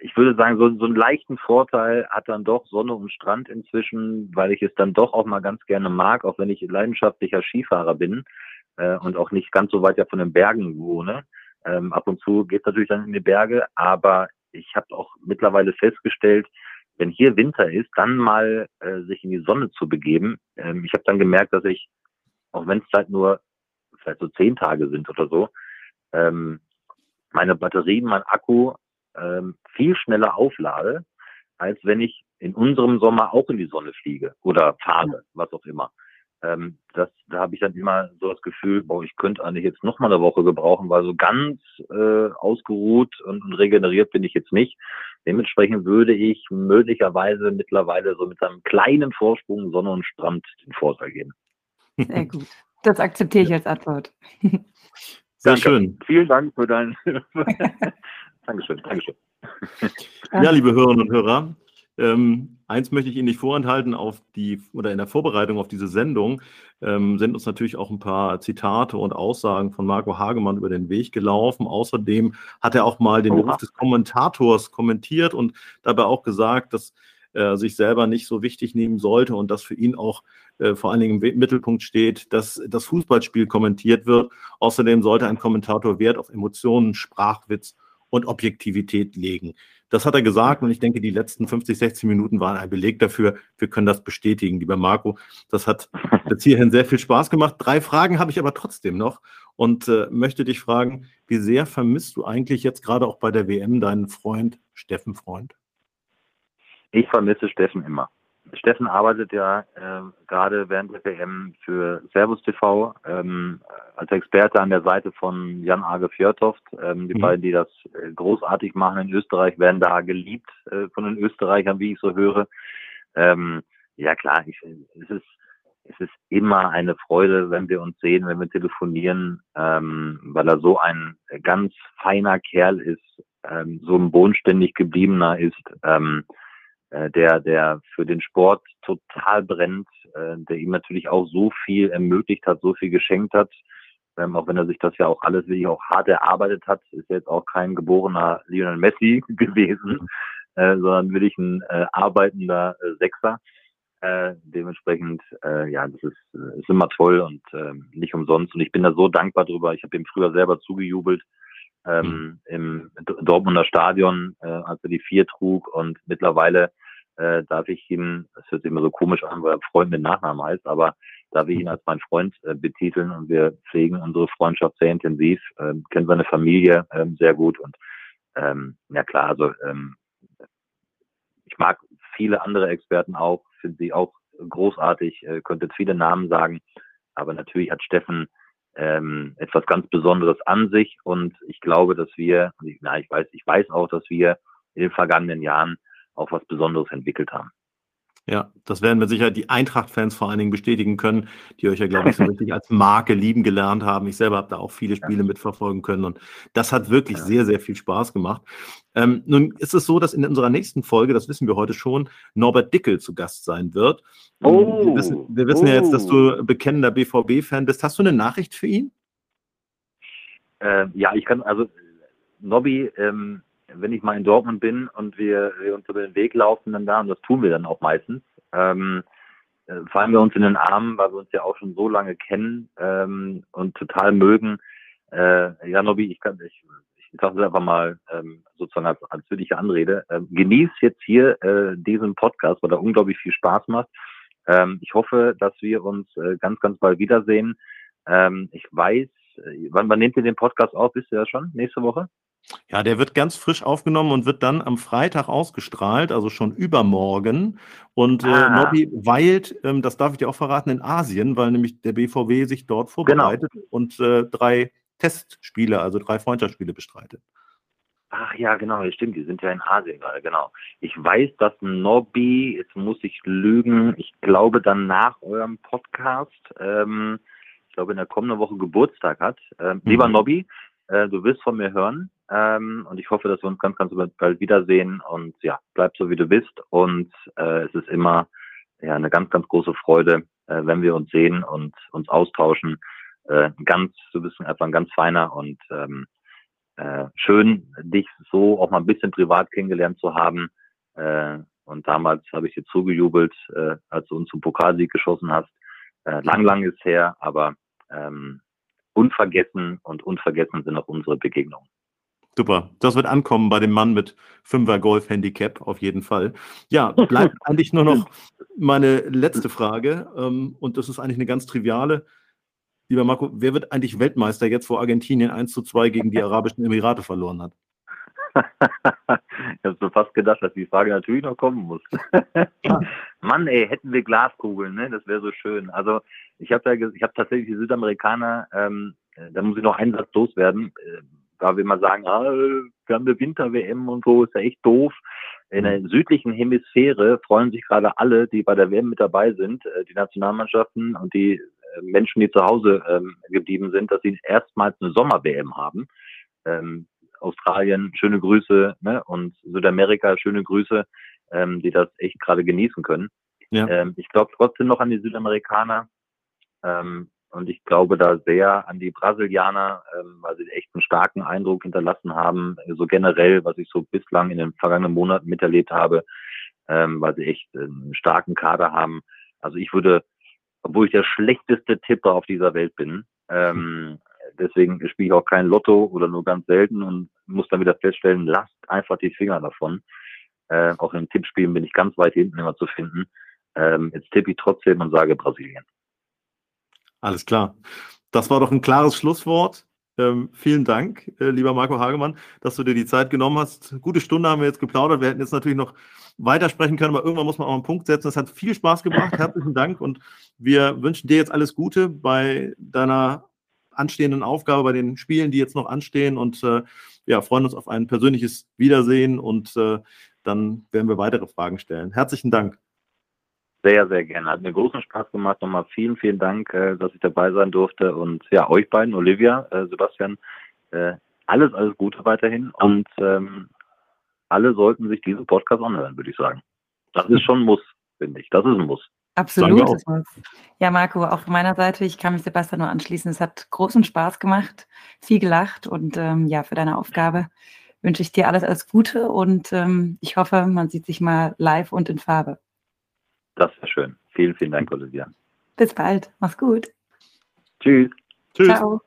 ich würde sagen, so, so einen leichten Vorteil hat dann doch Sonne und Strand inzwischen, weil ich es dann doch auch mal ganz gerne mag, auch wenn ich leidenschaftlicher Skifahrer bin äh, und auch nicht ganz so weit ja von den Bergen wohne. Ähm, ab und zu geht es natürlich dann in die Berge, aber ich habe auch mittlerweile festgestellt, wenn hier Winter ist, dann mal äh, sich in die Sonne zu begeben. Ähm, ich habe dann gemerkt, dass ich, auch wenn es halt nur vielleicht so zehn Tage sind oder so, ähm, meine Batterien, mein Akku ähm, viel schneller auflade, als wenn ich in unserem Sommer auch in die Sonne fliege oder fahre, was auch immer ähm, das, da habe ich dann immer so das Gefühl, boah, ich könnte eigentlich jetzt noch mal eine Woche gebrauchen, weil so ganz äh, ausgeruht und, und regeneriert bin ich jetzt nicht. Dementsprechend würde ich möglicherweise mittlerweile so mit einem kleinen Vorsprung Sonne und Strand den Vorteil geben. Sehr gut. Das akzeptiere ich als Antwort. Sehr Danke. schön. Vielen Dank für dein. Dankeschön, Dankeschön. Ja, liebe Hörerinnen und Hörer, ähm, eins möchte ich Ihnen nicht vorenthalten, auf die oder in der Vorbereitung auf diese Sendung ähm, sind uns natürlich auch ein paar Zitate und Aussagen von Marco Hagemann über den Weg gelaufen. Außerdem hat er auch mal den Beruf des Kommentators kommentiert und dabei auch gesagt, dass äh, sich selber nicht so wichtig nehmen sollte und dass für ihn auch äh, vor allen Dingen im Mittelpunkt steht, dass das Fußballspiel kommentiert wird. Außerdem sollte ein Kommentator Wert auf Emotionen, Sprachwitz und Objektivität legen. Das hat er gesagt und ich denke, die letzten 50, 60 Minuten waren ein Beleg dafür. Wir können das bestätigen, lieber Marco. Das hat bis hierhin sehr viel Spaß gemacht. Drei Fragen habe ich aber trotzdem noch und äh, möchte dich fragen, wie sehr vermisst du eigentlich jetzt gerade auch bei der WM deinen Freund Steffen Freund? Ich vermisse Steffen immer. Steffen arbeitet ja äh, gerade während der WM für Servus TV ähm, als Experte an der Seite von Jan Age Fjörtoft. Ähm, die mhm. beiden, die das äh, großartig machen in Österreich, werden da geliebt äh, von den Österreichern, wie ich so höre. Ähm, ja klar, ich, es ist es ist immer eine Freude, wenn wir uns sehen, wenn wir telefonieren, ähm, weil er so ein ganz feiner Kerl ist, ähm, so ein bodenständig gebliebener ist. Ähm, äh, der, der für den Sport total brennt, äh, der ihm natürlich auch so viel ermöglicht hat, so viel geschenkt hat. Ähm, auch wenn er sich das ja auch alles wirklich auch hart erarbeitet hat, ist er jetzt auch kein geborener Lionel Messi gewesen, äh, sondern wirklich ein äh, arbeitender äh, Sechser. Äh, dementsprechend, äh, ja, das ist, äh, ist immer toll und äh, nicht umsonst. Und ich bin da so dankbar drüber. Ich habe ihm früher selber zugejubelt ähm, mhm. im Dortmunder Stadion, äh, als er die vier trug. Und mittlerweile äh, darf ich ihn, es hört sich immer so komisch an, weil er Freund mit Nachnamen heißt, aber darf ich ihn als mein Freund äh, betiteln und wir pflegen unsere Freundschaft sehr intensiv, äh, kennen seine Familie äh, sehr gut und ähm, ja klar, also ähm, ich mag viele andere Experten auch, finde sie auch großartig, äh, könnte jetzt viele Namen sagen, aber natürlich hat Steffen ähm, etwas ganz Besonderes an sich und ich glaube, dass wir, na, ich weiß, ich weiß auch, dass wir in den vergangenen Jahren auch was Besonderes entwickelt haben. Ja, das werden wir sicher die Eintracht-Fans vor allen Dingen bestätigen können, die euch ja, glaube ich, so richtig als Marke lieben gelernt haben. Ich selber habe da auch viele Spiele ja. mitverfolgen können und das hat wirklich ja. sehr, sehr viel Spaß gemacht. Ähm, nun ist es so, dass in unserer nächsten Folge, das wissen wir heute schon, Norbert Dickel zu Gast sein wird. Oh, wir wissen, wir wissen oh. ja jetzt, dass du oh. bekennender BVB-Fan bist. Hast du eine Nachricht für ihn? Äh, ja, ich kann, also Nobby, ähm, wenn ich mal in Dortmund bin und wir, wir uns über den Weg laufen dann da, und das tun wir dann auch meistens, ähm, äh, fallen wir uns in den Arm, weil wir uns ja auch schon so lange kennen ähm, und total mögen. Äh, ja, Nobby, ich kann, ich, ich sage es einfach mal ähm, sozusagen als, als würdige Anrede. Ähm, genieß jetzt hier äh, diesen Podcast, weil er unglaublich viel Spaß macht. Ähm, ich hoffe, dass wir uns äh, ganz, ganz bald wiedersehen. Ähm, ich weiß, äh, wann, wann nehmt ihr den Podcast auf? Wisst ihr das schon? Nächste Woche? Ja, der wird ganz frisch aufgenommen und wird dann am Freitag ausgestrahlt, also schon übermorgen. Und äh, ah. äh, Nobby weilt, ähm, das darf ich dir auch verraten, in Asien, weil nämlich der BVW sich dort genau. vorbereitet genau. und äh, drei Testspiele, also drei Freundschaftsspiele bestreitet. Ach ja, genau, stimmt, die sind ja in Asien gerade, genau. Ich weiß, dass Nobby, jetzt muss ich lügen, ich glaube dann nach eurem Podcast, ähm, ich glaube in der kommenden Woche Geburtstag hat. Ähm, mhm. Lieber Nobby, äh, du wirst von mir hören. Ähm, und ich hoffe, dass wir uns ganz, ganz bald wiedersehen. Und ja, bleib so, wie du bist. Und äh, es ist immer ja, eine ganz, ganz große Freude, äh, wenn wir uns sehen und uns austauschen. Äh, ganz, du bist einfach ein ganz feiner und ähm, äh, schön, dich so auch mal ein bisschen privat kennengelernt zu haben. Äh, und damals habe ich dir zugejubelt, äh, als du uns zum Pokalsieg geschossen hast. Äh, lang, lang ist her, aber ähm, unvergessen und unvergessen sind auch unsere Begegnungen. Super, das wird ankommen bei dem Mann mit 5er Golf Handicap auf jeden Fall. Ja, bleibt eigentlich nur noch meine letzte Frage ähm, und das ist eigentlich eine ganz triviale. Lieber Marco, wer wird eigentlich Weltmeister jetzt, wo Argentinien 1 zu 2 gegen die Arabischen Emirate verloren hat? ich habe so fast gedacht, dass die Frage natürlich noch kommen muss. Mann, ey, hätten wir Glaskugeln, ne? Das wäre so schön. Also ich habe ja, ich habe tatsächlich die Südamerikaner, ähm, äh, da muss ich noch einen Satz loswerden, äh, da wir mal sagen, ah, wir haben eine Winter-WM und so, ist ja echt doof. In der mhm. südlichen Hemisphäre freuen sich gerade alle, die bei der WM mit dabei sind, äh, die Nationalmannschaften und die äh, Menschen, die zu Hause ähm, geblieben sind, dass sie erstmals eine Sommer-WM haben. Ähm, Australien, schöne Grüße, ne? und Südamerika, schöne Grüße, ähm, die das echt gerade genießen können. Ja. Ähm, ich glaube trotzdem noch an die Südamerikaner. Ähm, und ich glaube da sehr an die Brasilianer, ähm, weil sie echt einen starken Eindruck hinterlassen haben. So generell, was ich so bislang in den vergangenen Monaten miterlebt habe, ähm, weil sie echt einen starken Kader haben. Also ich würde, obwohl ich der schlechteste Tipper auf dieser Welt bin, ähm, deswegen spiele ich auch kein Lotto oder nur ganz selten und muss dann wieder feststellen, lasst einfach die Finger davon. Äh, auch in Tippspielen bin ich ganz weit hinten immer zu finden. Ähm, jetzt tippe ich trotzdem und sage Brasilien. Alles klar. Das war doch ein klares Schlusswort. Ähm, vielen Dank, äh, lieber Marco Hagemann, dass du dir die Zeit genommen hast. Gute Stunde haben wir jetzt geplaudert. Wir hätten jetzt natürlich noch weitersprechen können, aber irgendwann muss man auch einen Punkt setzen. Es hat viel Spaß gemacht. Herzlichen Dank und wir wünschen dir jetzt alles Gute bei deiner anstehenden Aufgabe, bei den Spielen, die jetzt noch anstehen und äh, ja, freuen uns auf ein persönliches Wiedersehen und äh, dann werden wir weitere Fragen stellen. Herzlichen Dank. Sehr, sehr gerne. Hat mir großen Spaß gemacht. Nochmal vielen, vielen Dank, äh, dass ich dabei sein durfte. Und ja, euch beiden, Olivia, äh, Sebastian, äh, alles, alles Gute weiterhin. Und ähm, alle sollten sich diesen Podcast anhören, würde ich sagen. Das ist schon ein Muss, finde ich. Das ist ein Muss. Absolut. Ja, Marco, auch von meiner Seite, ich kann mich Sebastian nur anschließen. Es hat großen Spaß gemacht, viel gelacht und ähm, ja, für deine Aufgabe wünsche ich dir alles, alles Gute und ähm, ich hoffe, man sieht sich mal live und in Farbe. Das wäre schön. Vielen, vielen Dank, Olivia. Bis bald. Mach's gut. Tschüss. Tschüss. Ciao.